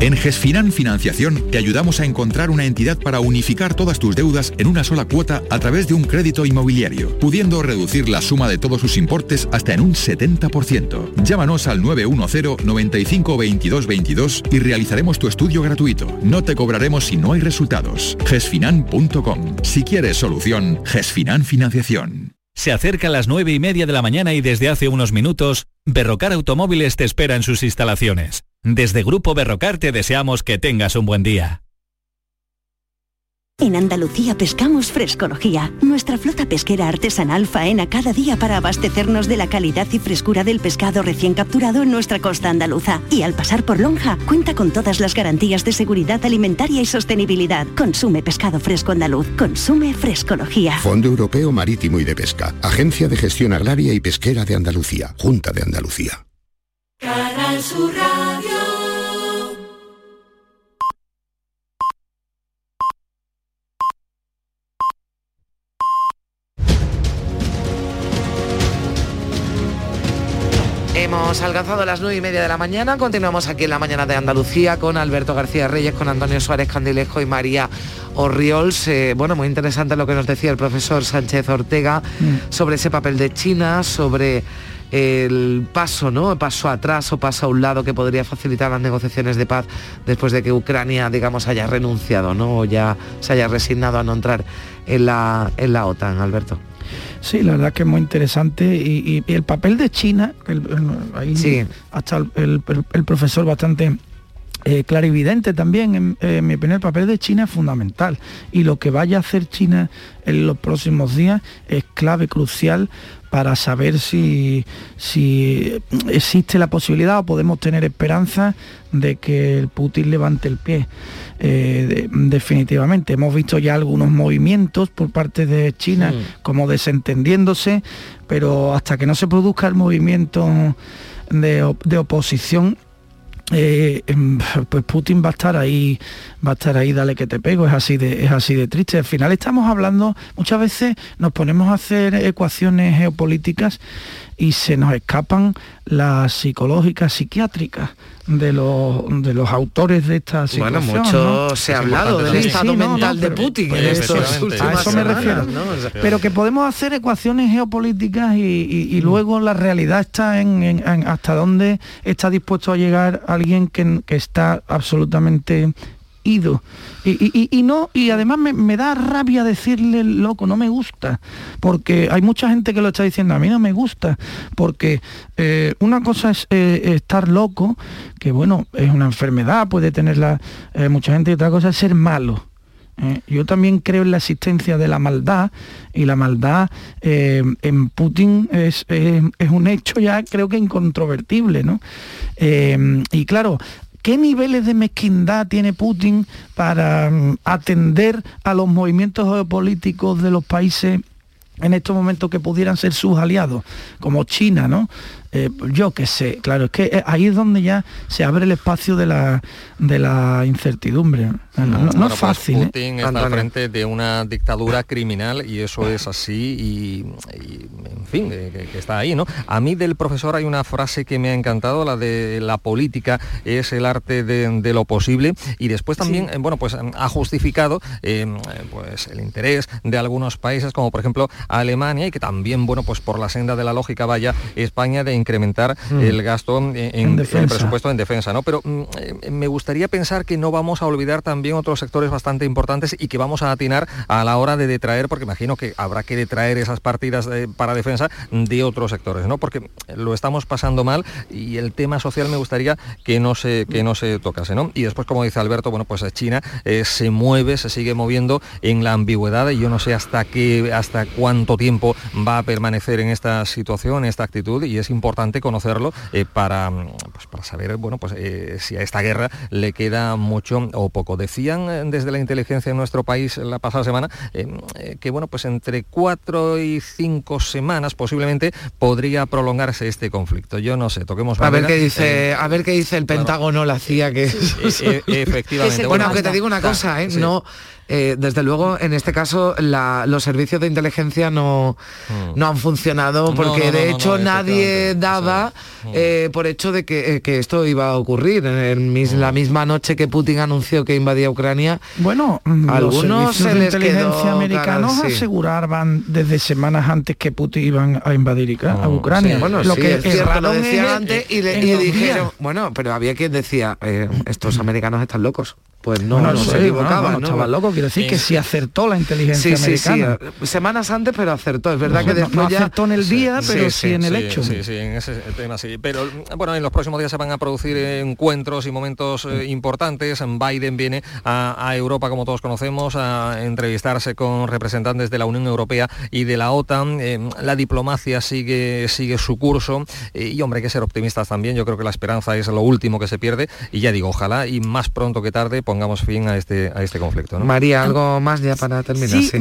En GESFINAN Financiación te ayudamos a encontrar una entidad para unificar todas tus deudas en una sola cuota a través de un crédito inmobiliario, pudiendo reducir la suma de todos sus importes hasta en un 70%. Llámanos al 910 95 22 22 y realizaremos tu estudio gratuito. No te cobraremos si no hay resultados. gesfinan.com. Si quieres solución, GESFINAN Financiación. Se acerca a las nueve y media de la mañana y desde hace unos minutos, Berrocar Automóviles te espera en sus instalaciones. Desde Grupo Berrocar te deseamos que tengas un buen día. En Andalucía pescamos frescología. Nuestra flota pesquera artesanal faena cada día para abastecernos de la calidad y frescura del pescado recién capturado en nuestra costa andaluza. Y al pasar por Lonja, cuenta con todas las garantías de seguridad alimentaria y sostenibilidad. Consume pescado fresco andaluz. Consume frescología. Fondo Europeo Marítimo y de Pesca. Agencia de Gestión Agraria y Pesquera de Andalucía. Junta de Andalucía. Canal Sur Radio. Hemos alcanzado las nueve y media de la mañana, continuamos aquí en la mañana de Andalucía con Alberto García Reyes, con Antonio Suárez Candilejo y María Orriols. Eh, bueno, muy interesante lo que nos decía el profesor Sánchez Ortega mm. sobre ese papel de China, sobre el paso, ¿no? Paso atrás o paso a un lado que podría facilitar las negociaciones de paz después de que Ucrania, digamos, haya renunciado, ¿no? O ya se haya resignado a no entrar en la, en la OTAN, Alberto. Sí, la verdad que es muy interesante y, el papel de China, ahí sí. hasta el, profesor bastante eh, clarividente también, en, en, mi opinión, el papel de China es fundamental y lo que vaya a hacer China en los próximos días es clave, crucial para saber si, si existe la posibilidad o podemos tener esperanza de que el Putin levante el pie. Eh, definitivamente. Hemos visto ya algunos movimientos por parte de China como desentendiéndose, pero hasta que no se produzca el movimiento de, de oposición, eh, em, pues Putin va a estar ahí, va a estar ahí, dale que te pego, es así de, es así de triste. Al final estamos hablando, muchas veces nos ponemos a hacer ecuaciones geopolíticas y se nos escapan las psicológicas, psiquiátricas de los, de los autores de esta situación. Bueno, mucho se ha hablado del estado mental de Putin. Pues a eso me refiero. pero que podemos hacer ecuaciones geopolíticas y, mm. luego la realidad está en, hasta dónde está dispuesto a llegar alguien que, que está absolutamente ido. Y, no, y además me, da rabia decirle loco, no me gusta, porque hay mucha gente que lo está diciendo, a mí no me gusta, porque eh, una cosa es eh, estar loco, que bueno, es una enfermedad, puede tenerla eh, mucha gente, y otra cosa es ser malo. Yo también creo en la existencia de la maldad y la maldad en Putin es, es, un hecho ya creo que incontrovertible. ¿no? y claro, ¿Qué niveles de mezquindad tiene Putin para mm, atender a los movimientos geopolíticos de los países en estos momentos que pudieran ser sus aliados, como China, ¿no? Eh, yo qué sé, claro, es que eh, ahí es donde ya se abre el espacio de la, de la incertidumbre. No, es pues fácil. Putin está al frente de una dictadura criminal y eso es así y, en fin, que, está ahí, ¿no? A mí del profesor hay una frase que me ha encantado, la de la política es el arte de, lo posible y después también, bueno, pues ha justificado pues el interés de algunos países como por ejemplo Alemania y que también, bueno, pues por la senda de la lógica vaya España de incrementar mm. el gasto en, el presupuesto en defensa, ¿no? Pero mm, eh, me gustaría pensar que no vamos a olvidar también otros sectores bastante importantes y que vamos a atinar a la hora de detraer, porque imagino que habrá que detraer esas partidas para defensa de otros sectores, ¿no? Porque lo estamos pasando mal y el tema social me gustaría que no se, que no se tocase, ¿no? Y después, como dice Alberto, bueno, pues China eh, se mueve, se sigue moviendo en la ambigüedad y yo no sé hasta qué, hasta cuánto tiempo va a permanecer en esta situación, en esta actitud y es importante importante conocerlo eh, para, pues, para saber bueno, pues, eh, si a esta guerra le queda mucho o poco. Decían eh, desde la inteligencia en nuestro país la pasada semana que bueno, pues entre cuatro y cinco semanas posiblemente podría prolongarse este conflicto. Yo no sé, toquemos a ver qué dice A ver qué dice el Pentágono, la CIA que... efectivamente. bueno, que te digo una cosa, no eh, desde luego, en este caso, los servicios de inteligencia no, mm. no han funcionado porque de hecho nadie daba mm. eh, por hecho de que, eh, esto iba a ocurrir. En la mm. misma noche que Putin anunció que invadía Ucrania, bueno, algunos los de inteligencia americanos aseguraban desde semanas antes que Putin iban a invadir a Ucrania. bueno, lo que es cierto, lo decían antes y, le, dijeron, bueno, pero había quien decía, estos americanos están locos. Pues no, no, se equivocaba, no, estaba loco, quiero decir que sí acertó la inteligencia sí, americana. Sí, sí, semanas antes, pero acertó. Es verdad que después ya... acertó en el día, pero sí, en el hecho. Sí, sí, en ese tema sí. Pero bueno, en los próximos días se van a producir encuentros y momentos eh, importantes. Biden viene a, Europa, como todos conocemos, a entrevistarse con representantes de la Unión Europea y de la OTAN. Eh, la diplomacia sigue, sigue su curso. Eh, y hombre, hay que ser optimistas también. Yo creo que la esperanza es lo último que se pierde. Y ya digo, ojalá y más pronto que tarde pongamos fin a este, a este conflicto. María, algo más ya para terminar. Sí,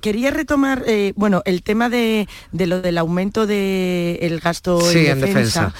quería retomar, eh, bueno, el tema de, lo del aumento del el gasto en, defensa.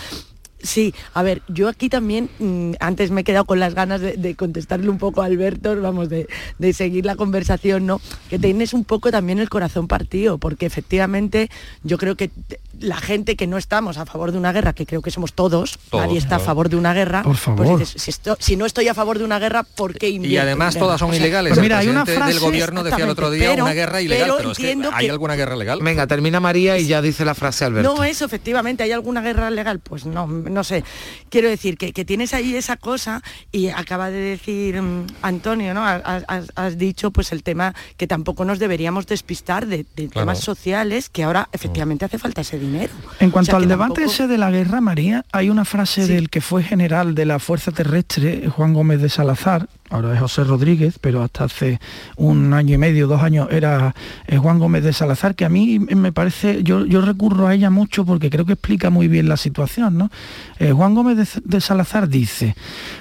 Sí, a ver, yo aquí también, mm, antes me he quedado con las ganas de, contestarle un poco a Alberto, vamos, de, seguir la conversación, ¿no? Que tienes un poco también el corazón partido, porque efectivamente yo creo que la gente que no estamos a favor de una guerra, que creo que somos todos, nadie está a favor de una guerra, Por pues si, no estoy a favor de una guerra, ¿por qué invierto Y además todas son ilegales. Pues mira, hay una frase del gobierno decía el otro día una guerra ilegal, pero, es que ¿hay alguna guerra legal? Venga, termina María y ya dice la frase Alberto. No, eso efectivamente, ¿hay alguna guerra legal? Pues no, no sé. Quiero decir que, tienes ahí esa cosa y acaba de decir mm, Antonio, ¿no? Has, dicho pues el tema que tampoco nos deberíamos despistar de, temas sociales que ahora efectivamente hace falta ese dinero. En cuanto al debate ese de la guerra, María, hay una frase del que fue general de la Fuerza Terrestre, Juan Gómez de Salazar, ahora es José Rodríguez, pero hasta hace un año y medio, dos años, era eh, Juan Gómez de Salazar, que a mí me parece, yo, recurro a ella mucho porque creo que explica muy bien la situación. ¿no? Eh, Juan Gómez de, Salazar dice,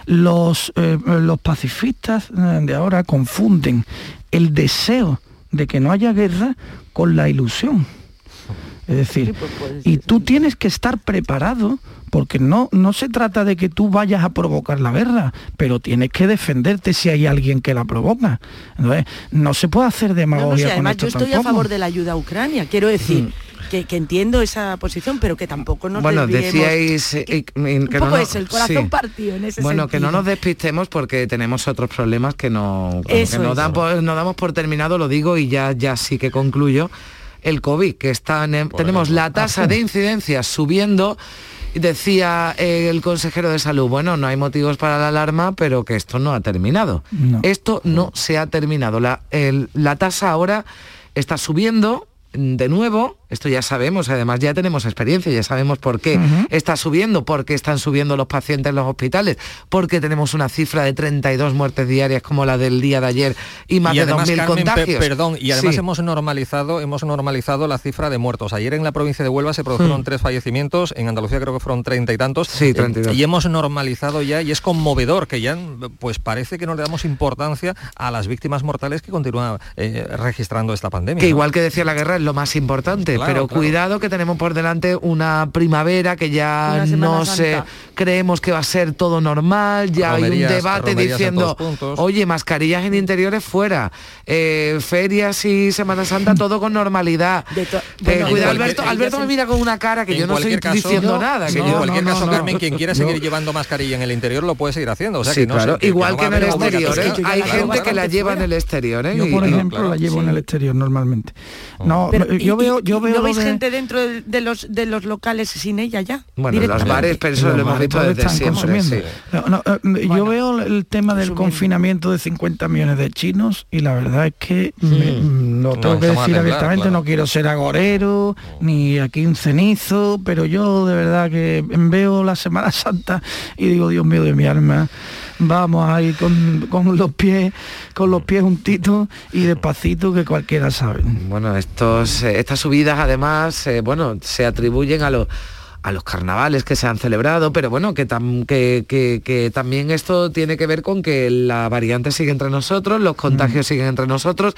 los, eh, los pacifistas de ahora confunden el deseo de que no haya guerra con la ilusión. Es decir, pues y tú tienes que estar preparado porque no, no se trata de que tú vayas a provocar la guerra, pero tienes que defenderte si hay alguien que la provoca. no se puede hacer demagogia. No, además yo estoy a favor de la ayuda a Ucrania, quiero decir. Mm. Que, entiendo esa posición, pero que tampoco nos bueno, decíais eh, que, no, es el corazón partido en ese Bueno, que no nos despistemos porque tenemos otros problemas que no, que no, damos por terminado, lo digo y ya, ya sí que concluyo el COVID, que está tenemos la tasa de incidencia subiendo. Decía el consejero de salud, bueno, no hay motivos para la alarma, pero que esto no ha terminado. Esto no se ha terminado. La, la tasa ahora está subiendo de nuevo, esto ya sabemos, además ya tenemos experiencia, ya sabemos por qué está subiendo, por qué están subiendo los pacientes en los hospitales, porque tenemos una cifra de 32 muertes diarias como la del día de ayer y más de 2.000 contagios. perdón, y además hemos normalizado hemos normalizado la cifra de muertos. Ayer en la provincia de Huelva se produjeron mm. tres fallecimientos, en Andalucía creo que fueron treinta y tantos. Sí, 32. Eh, y hemos normalizado ya, y es conmovedor que ya pues parece que no le damos importancia a las víctimas mortales que continúan eh, registrando esta pandemia. Que igual que decía la guerra lo más importante, pero cuidado que tenemos por delante una primavera que ya no sé, creemos que va a ser todo normal, ya hay un debate diciendo, oye, mascarillas en interiores fuera, eh, ferias y Semana Santa todo con normalidad. Eh, cuidado, Alberto, Alberto me mira con una cara que yo no estoy diciendo nada. Que en cualquier caso, Carmen, quien quiera seguir llevando mascarilla en el interior lo puede seguir haciendo. O sea, que no claro, igual que, en el exterior. ¿eh? Hay gente que la lleva en el exterior. Yo, por ejemplo, la llevo en el exterior normalmente. No, yo veo, yo veo gente dentro de, los de los locales sin ella ya. Bueno, los bares, pero eso lo hemos visto desde siempre. Eh, yo veo el tema del confinamiento de 50 millones de chinos y la verdad es que mm. lo tengo que decir abiertamente, no quiero ser agorero, ni aquí un cenizo, pero yo de verdad que veo la Semana Santa y digo, Dios mío de mi alma, vamos ahí con, con los pies, con los pies juntitos y despacito que cualquiera sabe. Bueno, estos, eh, estas subidas además, eh, bueno, se atribuyen a los a los carnavales que se han celebrado, pero bueno, que, que, también esto tiene que ver con que la variante sigue entre nosotros, los contagios siguen entre nosotros,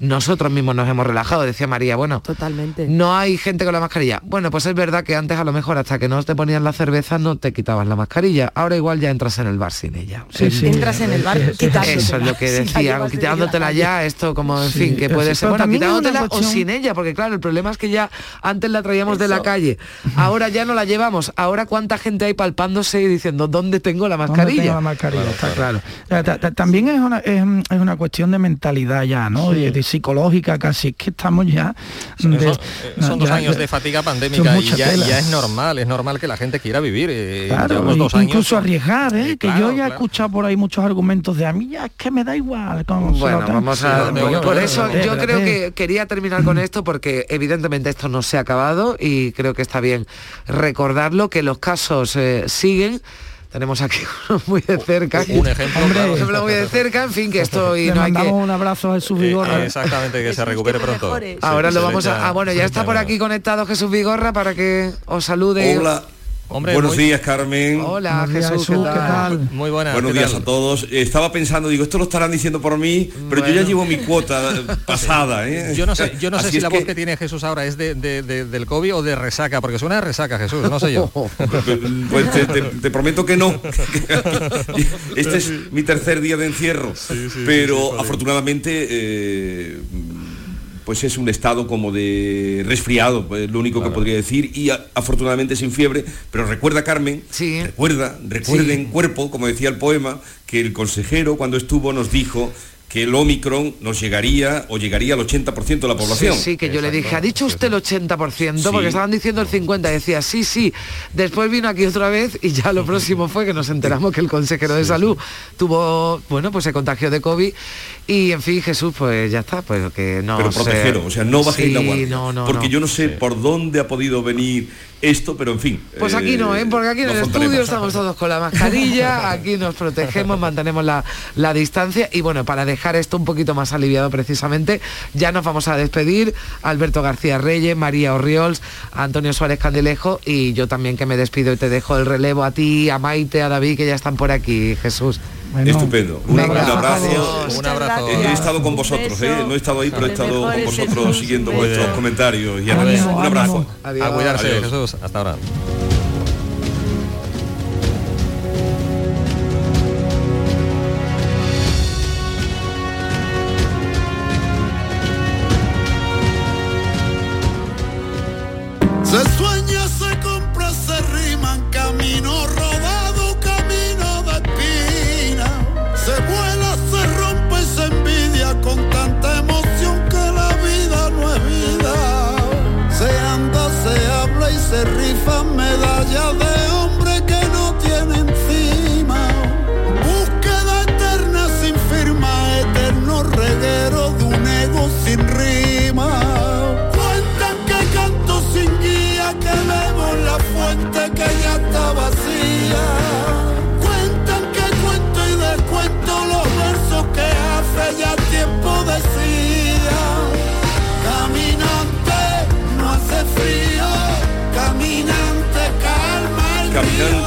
nosotros mismos nos hemos relajado, decía María, bueno, totalmente. No hay gente con la mascarilla. Bueno, pues es verdad que antes a lo mejor hasta que no te ponían la cerveza no te quitabas la mascarilla. Ahora igual ya entras en el bar sin ella. Sí, sí. Entras en el bar Eso es lo que decía, quitándotela ya, esto como en fin, que puede ser bueno, quitándotela o sin ella, porque claro, el problema es que ya antes la traíamos de la calle. Ahora ya no la llevamos. Ahora cuánta gente hay palpándose y diciendo, ¿dónde tengo la mascarilla? la mascarilla, está claro. También es una, es, una cuestión de mentalidad ya, ¿no? Psicológica casi, es que estamos ya... Son, dos años de fatiga pandémica y ya, es normal, es normal que la gente quiera vivir. Eh, incluso arriesgar, ¿eh? que yo ya he escuchado por ahí muchos argumentos de a mí ya es que me da igual. bueno, vamos a... por eso yo creo que quería terminar con esto porque evidentemente esto no se ha acabado y creo que está bien recordarlo, que los casos eh, siguen tenemos aquí uno muy de cerca. Un ejemplo, ejemplo muy de cerca, en fin, que estoy... no hay que... un abrazo a Jesús eh, Vigorra. exactamente, que se recupere pronto. Ahora lo vamos a... Ah, bueno, ya está por aquí conectado Jesús Vigorra para que os salude. Hola. Buenos días, Carmen. Hola, Jesús, ¿qué tal? Muy buenas. Buenos días a todos. Estaba pensando, digo, esto lo estarán diciendo por mí, pero yo ya llevo mi cuota pasada. ¿eh? Yo no sé, yo no sé si la que- voz que tiene Jesús ahora es de, de- de- del COVID o de resaca, porque suena de resaca, Jesús, no sé yo. Pues te, te- te prometo que no. Este es mi tercer día de encierro. pero afortunadamente eh, pues es un estado como de resfriado, pues, lo único que podría decir, y a- afortunadamente sin fiebre. Pero recuerda, Carmen, recuerda, recuerda en cuerpo, como decía el poema, que el consejero cuando estuvo nos dijo que el Omicron nos llegaría o llegaría al 80% de la población. Sí, sí, que yo le dije, ¿ha dicho usted el 80%? Porque estaban diciendo el 50%. Decía, sí, sí. Después vino aquí otra vez y ya lo próximo fue que nos enteramos que el consejero de salud tuvo, bueno, pues se contagió de COVID y, en fin, Jesús, pues ya está, pues que no pero protegeros, o sea, no bajéis Sí, la guardia. no, no, porque no. yo no sé por dónde ha podido venir esto, pero en fin. Pues aquí no, ¿eh? porque aquí en el estudio estamos todos con la mascarilla, aquí nos protegemos, mantenemos la, la distancia y bueno, para dejar esto un poquito más aliviado precisamente, ya nos vamos a despedir. Alberto García Reyes, María Orriols, Antonio Suárez Candilejo y yo también que me despido y te dejo el relevo a ti, a Maite, a David que ya están por aquí, Jesús. Estupendo. Un, un abrazo. abrazo. Un abrazo. He, he estado con vosotros, ¿eh? no he estado ahí, pero he estado con vosotros siguiendo vuestros comentarios y análisis. Un abrazo. A cuidarse, Adiós. Jesús. Hasta ahora. Se sueña,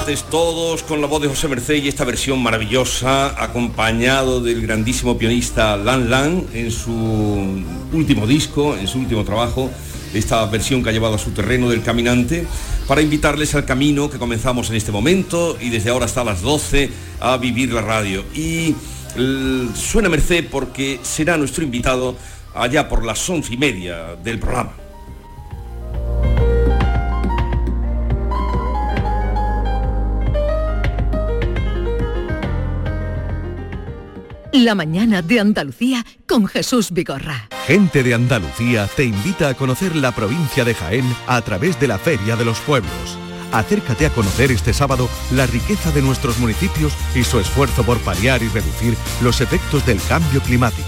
Caminantes todos con la voz de José Merced y esta versión maravillosa acompañado del grandísimo pianista Lan Lan en su último disco, en su último trabajo, esta versión que ha llevado a su terreno del caminante para invitarles al camino que comenzamos en este momento y desde ahora hasta las 12 a vivir la radio. Y suena Merced porque será nuestro invitado allá por las once y media del programa. La mañana de Andalucía con Jesús Vigorra. Gente de Andalucía te invita a conocer la provincia de Jaén a través de la Feria de los Pueblos. Acércate a conocer este sábado la riqueza de nuestros municipios y su esfuerzo por paliar y reducir los efectos del cambio climático.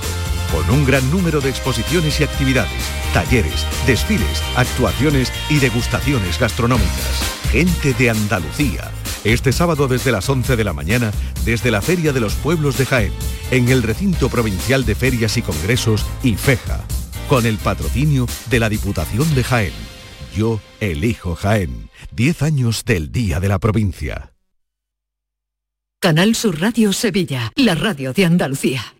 Con un gran número de exposiciones y actividades, talleres, desfiles, actuaciones y degustaciones gastronómicas. Gente de Andalucía. Este sábado desde las 11 de la mañana, desde la Feria de los Pueblos de Jaén, en el recinto provincial de ferias y congresos IFEJA, con el patrocinio de la Diputación de Jaén. Yo elijo Jaén. 10 años del Día de la Provincia. Canal Sur Radio Sevilla, la radio de Andalucía.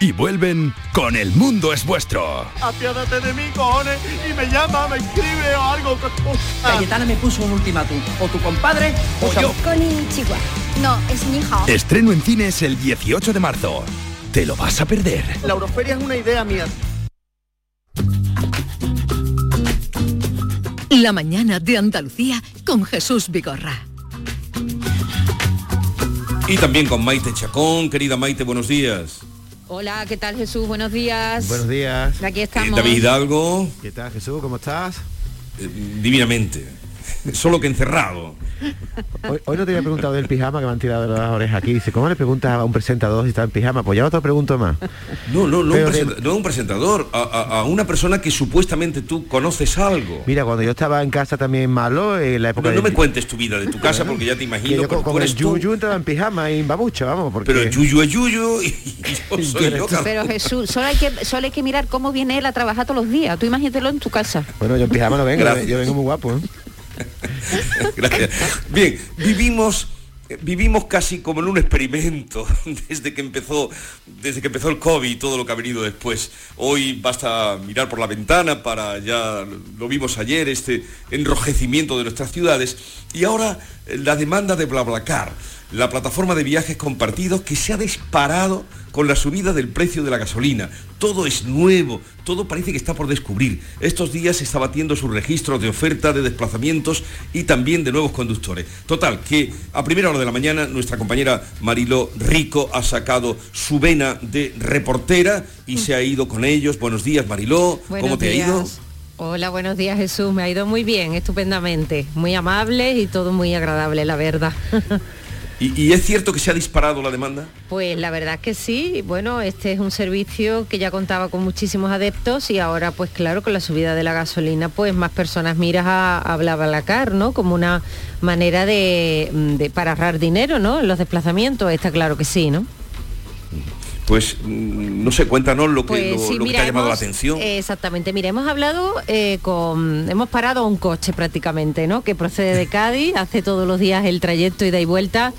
y vuelven con El Mundo es Vuestro. Apiádate de mí, cojones, y me llama, me escribe o algo. Cayetana me puso un ultimátum. O tu compadre o yo. Chihuahua. No, es mi hija. Estreno en cines el 18 de marzo. Te lo vas a perder. La Euroferia es una idea mía. La mañana de Andalucía con Jesús Vigorra. Y también con Maite Chacón. Querida Maite, buenos días. Hola, ¿qué tal Jesús? Buenos días. Buenos días. Aquí Eh, estamos. David Hidalgo. ¿Qué tal Jesús? ¿Cómo estás? eh, divinamente. Solo que encerrado. Hoy, hoy no te había preguntado del pijama que me han tirado las orejas aquí. Dice, ¿cómo le preguntas a un presentador si está en pijama? Pues ya otro pregunto más. No, no, no, un, de- no un presentador, a, a- a una persona que supuestamente tú conoces algo. Mira, cuando yo estaba en casa también malo, en la época No, no de- me cuentes tu vida de tu casa porque ya te que imagino. yo pero con, el yuyu entraba en pijama y en babucha, vamos, porque... Pero el yuyu es yuyu y yo soy yo. Pero Jesús, solo hay, que, solo hay que mirar cómo viene él a trabajar todos los días. Tú imagínatelo en tu casa. Bueno, yo en pijama no vengo, Gracias. yo vengo muy guapo. ¿eh? Gracias. Bien, vivimos eh, vivimos casi como en un experimento desde que empezó desde que empezó el COVID y todo lo que ha venido después. Hoy basta mirar por la ventana para ya lo vimos ayer este enrojecimiento de nuestras ciudades y ahora eh, la demanda de BlaBlaCar, la plataforma de viajes compartidos que se ha disparado con la subida del precio de la gasolina. Todo es nuevo, todo parece que está por descubrir. Estos días se está batiendo sus registros de oferta de desplazamientos y también de nuevos conductores. Total, que a primera hora de la mañana nuestra compañera Mariló Rico ha sacado su vena de reportera y se ha ido con ellos. Buenos días, Mariló. ¿Cómo te ha ido? Hola, buenos días Jesús. Me ha ido muy bien, estupendamente. Muy amable y todo muy agradable, la verdad. ¿Y, es cierto que se ha disparado la demanda? Pues la verdad es que sí, bueno, este es un servicio que ya contaba con muchísimos adeptos y ahora pues claro, con la subida de la gasolina pues más personas miras a, a BlaBlaCar, ¿no? Como una manera de, de- para ahorrar dinero, ¿no? En los desplazamientos, está claro que sí, ¿no? Pues mm, no sé, cuéntanos lo que, Pues lo, sí, lo que mira, te ha llamado la atención. Exactamente, mira, hemos hablado eh, con, hemos parado un coche prácticamente, ¿no? Que procede de Cádiz, hace todos los días el trayecto ida y vuelta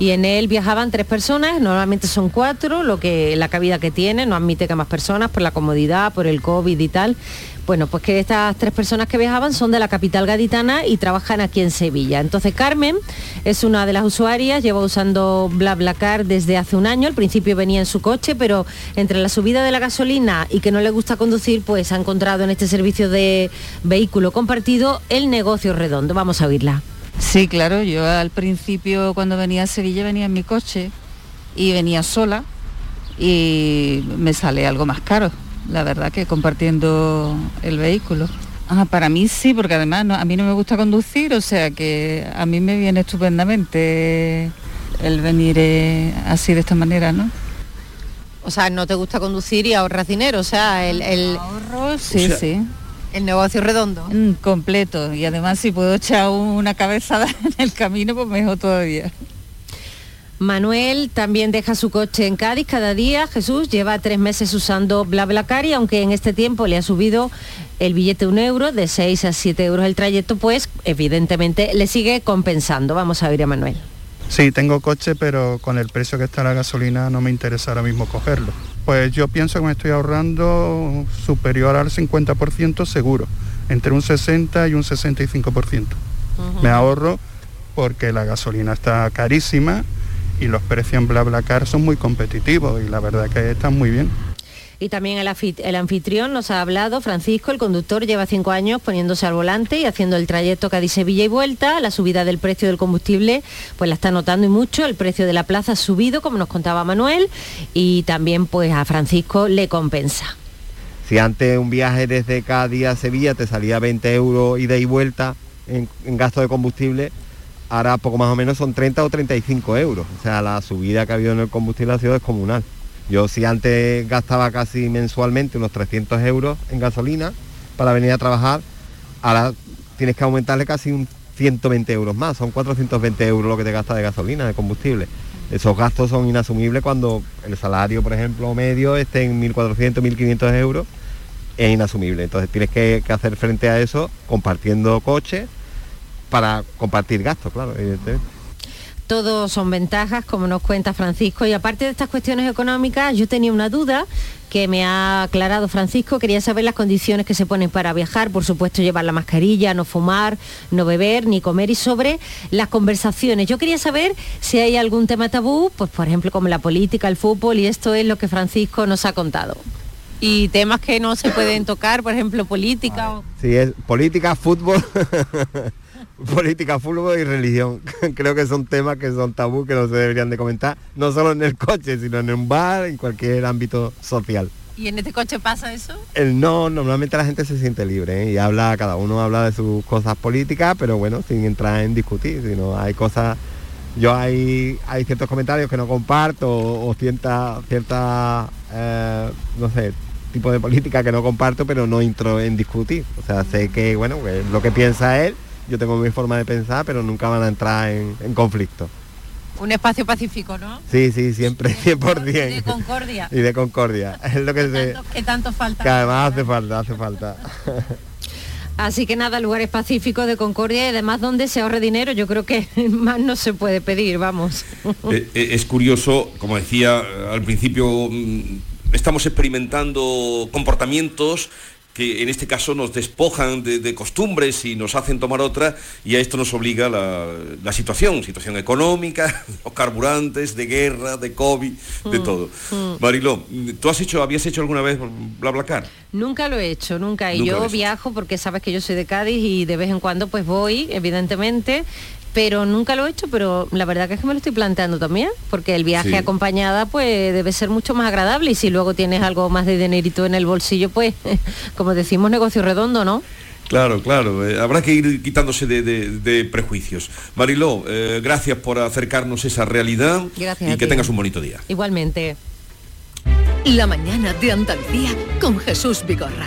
y en él viajaban tres personas, normalmente son cuatro, lo que la cabida que tiene, no admite que más personas por la comodidad, por el COVID y tal. Bueno, pues que estas tres personas que viajaban son de la capital gaditana y trabajan aquí en Sevilla. Entonces Carmen es una de las usuarias, lleva usando BlaBlaCar desde hace un año. Al principio venía en su coche, pero entre la subida de la gasolina y que no le gusta conducir, pues ha encontrado en este servicio de vehículo compartido el negocio redondo. Vamos a oírla. Sí, claro, yo al principio cuando venía a Sevilla venía en mi coche y venía sola y me sale algo más caro, la verdad que compartiendo el vehículo. Ah, para mí sí, porque además no- a mí no me gusta conducir, o sea que a mí me viene estupendamente el venir eh, así de esta manera, ¿no? O sea, no te gusta conducir y ahorras dinero, o sea, el, el ahorro, sí, O sea, sí. El negocio redondo. Mm, completo. Y además si puedo echar una cabezada en el camino, pues mejor todavía. Manuel también deja su coche en Cádiz cada día. Jesús lleva tres meses usando BlaBlaCar y aunque en este tiempo le ha subido el billete un euro, de 6 a 7 euros el trayecto, pues evidentemente le sigue compensando. Vamos a ver a Manuel. Sí, tengo coche, pero con el precio que está la gasolina no me interesa ahora mismo cogerlo. Pues yo pienso que me estoy ahorrando superior al 50% seguro, entre un 60 y un 65%. Me ahorro porque la gasolina está carísima y los precios en BlaBlaCar son muy competitivos y la verdad que están muy bien. Y también el, el, anfitrión nos ha hablado, Francisco, el conductor lleva cinco años poniéndose al volante y haciendo el trayecto Cádiz-Sevilla y vuelta. La subida del precio del combustible pues la está notando y mucho. El precio de la plaza ha subido, como nos contaba Manuel, y también pues a Francisco le compensa. Si antes un viaje desde Cádiz a Sevilla te salía 20 euros ida y vuelta en, en gasto de combustible, ahora poco más o menos son 30 o 35 euros. O sea, la subida que ha habido en el combustible ha sido descomunal. Yo si antes gastaba casi mensualmente unos 300 euros en gasolina para venir a trabajar, ahora tienes que aumentarle casi un 120 euros más, son 420 euros lo que te gasta de gasolina, de combustible. Esos gastos son inasumibles cuando el salario, por ejemplo, medio esté en 1.400, 1.500 euros, es inasumible. Entonces tienes que, que hacer frente a eso compartiendo coches para compartir gastos, claro, evidentemente. Todo son ventajas, como nos cuenta Francisco. Y aparte de estas cuestiones económicas, yo tenía una duda que me ha aclarado Francisco. Quería saber las condiciones que se ponen para viajar. Por supuesto, llevar la mascarilla, no fumar, no beber, ni comer. Y sobre las conversaciones. Yo quería saber si hay algún tema tabú, pues por ejemplo, como la política, el fútbol. Y esto es lo que Francisco nos ha contado y temas que no se pueden tocar, por ejemplo, política. Sí, es política, fútbol, política, fútbol y religión. Creo que son temas que son tabú que no se deberían de comentar, no solo en el coche, sino en un bar, en cualquier ámbito social. ¿Y en este coche pasa eso? El no, normalmente la gente se siente libre ¿eh? y habla, cada uno habla de sus cosas políticas, pero bueno, sin entrar en discutir, sino hay cosas, yo hay, hay ciertos comentarios que no comparto o, cierta, cierta eh, no sé, tipo de política que no comparto, pero no entro en discutir. O sea, sé que, bueno, que lo que piensa él, yo tengo mi forma de pensar, pero nunca van a entrar en, en conflicto. Un espacio pacífico, ¿no? Sí, sí, siempre, 100%. Y de concordia. Y de concordia. Es lo que, que se... Tanto, que tanto falta. Que además hace falta, hace falta. Así que nada, lugares pacíficos de Concordia y además donde se ahorre dinero, yo creo que más no se puede pedir, vamos. Eh, eh, es curioso, como decía al principio, estamos experimentando comportamientos que en este caso nos despojan de, de, costumbres y nos hacen tomar otra y a esto nos obliga la, la situación, situación económica, los carburantes, de guerra, de COVID, de Mm, todo. mm. Mariló, ¿tú has hecho, habías hecho alguna vez BlaBlaCar? Nunca lo he hecho, nunca. Y Nunca yo viajo porque sabes que yo soy de Cádiz y de vez en cuando pues voy, evidentemente, pero nunca lo he hecho, pero la verdad que es que me lo estoy planteando también, porque el viaje Sí. acompañada pues debe ser mucho más agradable y si luego tienes algo más de dinerito en el bolsillo, pues como decimos, negocio redondo, ¿no? Claro, claro, eh, habrá que ir quitándose de, de- de prejuicios. Mariló, eh, gracias por acercarnos esa realidad Gracias y a que ti. tengas un bonito día. Igualmente. La mañana de Andalucía con Jesús Vigorra.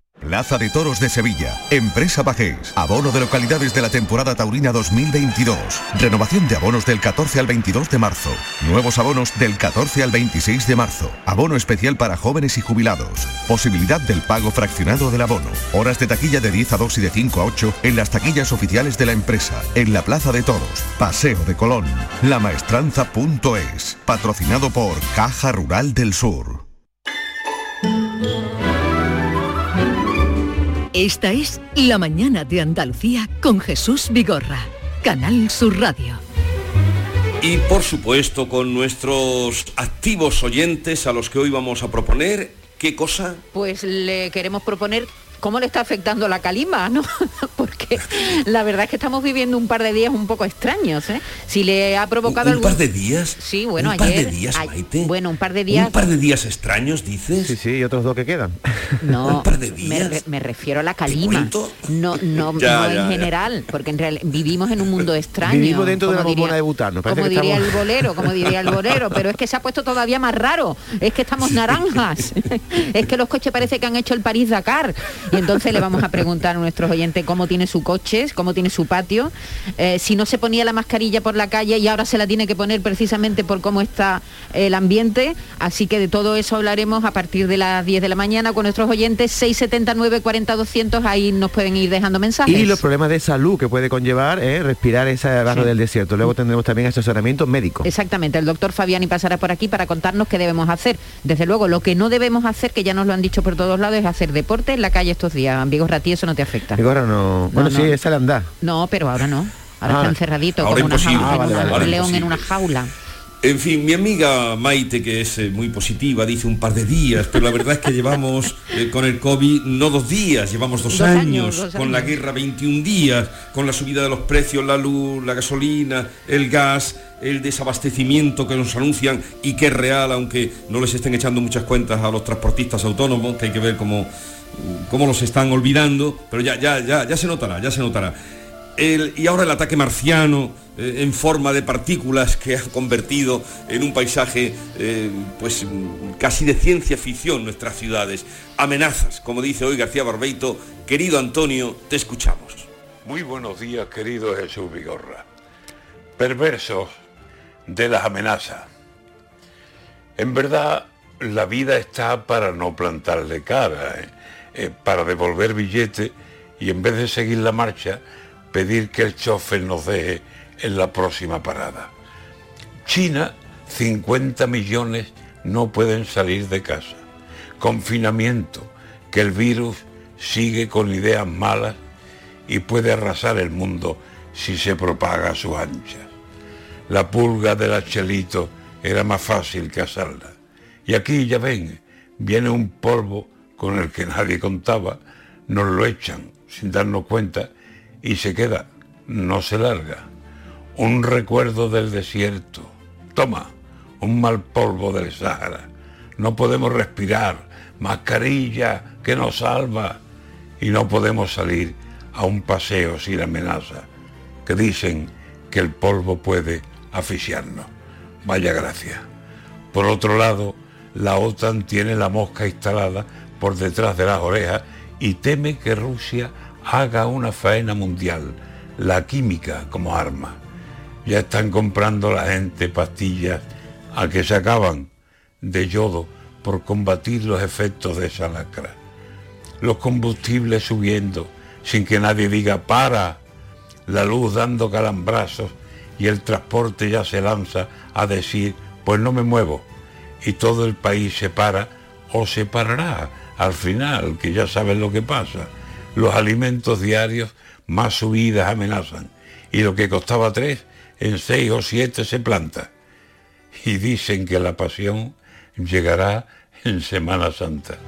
Plaza de Toros de Sevilla. Empresa Bajés. Abono de localidades de la temporada taurina 2022. Renovación de abonos del 14 al 22 de marzo. Nuevos abonos del 14 al 26 de marzo. Abono especial para jóvenes y jubilados. Posibilidad del pago fraccionado del abono. Horas de taquilla de 10 a 2 y de 5 a 8 en las taquillas oficiales de la empresa. En la Plaza de Toros. Paseo de Colón. Lamaestranza.es. Patrocinado por Caja Rural del Sur. Esta es La Mañana de Andalucía con Jesús Vigorra, Canal Sur Radio. Y por supuesto con nuestros activos oyentes a los que hoy vamos a proponer, ¿qué cosa? Pues le queremos proponer cómo le está afectando la calima, ¿no? Porque la verdad es que estamos viviendo un par de días un poco extraños, ¿eh? Si le ha provocado ¿Un, algún... par de días? Sí, bueno, ¿Un ayer... par de días, Maite? Bueno, un par de días... ¿Un par de días extraños, dices? Sí, sí, y otros dos que quedan. No, ¿Un par de me, días? re- me refiero a la calima. No, no, Ya, no ya, en ya. general, porque en realidad vivimos en un mundo extraño. Vivimos dentro de la bombona diría- de butano. Como que diría estamos- el bolero, como diría el bolero, pero es que se ha puesto todavía más raro. Es que estamos naranjas. es que los coches parece que han hecho el París Dakar. Y entonces le vamos a preguntar a nuestros oyentes cómo tiene su coche, cómo tiene su patio, eh, si no se ponía la mascarilla por la calle y ahora se la tiene que poner precisamente por cómo está el ambiente. Así que de todo eso hablaremos a partir de las 10 de la mañana con nuestros oyentes 679 40 200 ahí nos pueden ir dejando mensajes. Y los problemas de salud que puede conllevar eh, respirar ese barro Sí. del desierto. Luego tendremos también asesoramiento médico. Exactamente, el doctor Fabiani pasará por aquí para contarnos qué debemos hacer. Desde luego, lo que no debemos hacer, que ya nos lo han dicho por todos lados, es hacer deporte en la calle estos días. Amigos Ratí, eso no te afecta. Ahora no. Bueno, no. sí, esa le anda. No, pero ahora no. Ahora Ah, está encerradito, ahora como una imposible. jaula, Ah, vale, como vale, un vale, león en una jaula. En fin, mi amiga Maite, que es eh, muy positiva, dice un par de días, pero la verdad es que llevamos eh, con el COVID no dos días, llevamos dos, Dos años, años, dos con la guerra 21 días, con la subida de los precios, la luz, la gasolina, el gas, el desabastecimiento que nos anuncian y que es real, aunque no les estén echando muchas cuentas a los transportistas autónomos, que hay que ver cómo, cómo los están olvidando, pero ya, ya, ya, ya se notará, ya se notará. El- y ahora el ataque marciano eh, en forma de partículas que ha convertido en un paisaje eh, pues casi de ciencia ficción nuestras ciudades. Amenazas, como dice hoy García Barbeito. Querido Antonio, te escuchamos. Muy buenos días, querido Jesús Vigorra. Perversos de las amenazas. En verdad, la vida está para no plantarle cara, ¿eh? Eh, para devolver billete y en vez de seguir la marcha, pedir que el chofer nos deje en la próxima parada. China, 50 millones no pueden salir de casa. Confinamiento, que el virus sigue con ideas malas y puede arrasar el mundo si se propaga a sus anchas. La pulga del achelito era más fácil cazarla. Y aquí ya ven, viene un polvo con el que nadie contaba, nos lo echan sin darnos cuenta y se queda, no se larga. Un recuerdo del desierto. Toma, un mal polvo del Sahara. No podemos respirar, mascarilla que nos salva y no podemos salir a un paseo sin amenaza, que dicen que el polvo puede asfixiarnos. Vaya gracia. Por otro lado, la OTAN tiene la mosca instalada por detrás de las orejas y teme que Rusia haga una faena mundial, la química como arma. Ya están comprando la gente pastillas a que se acaban de yodo por combatir los efectos de esa lacra. Los combustibles subiendo sin que nadie diga para, la luz dando calambrazos y el transporte ya se lanza a decir pues no me muevo y todo el país se para o se parará al final, que ya saben lo que pasa. Los alimentos diarios más subidas amenazan. Y lo que costaba tres, en seis o siete se planta. Y dicen que la pasión llegará en Semana Santa.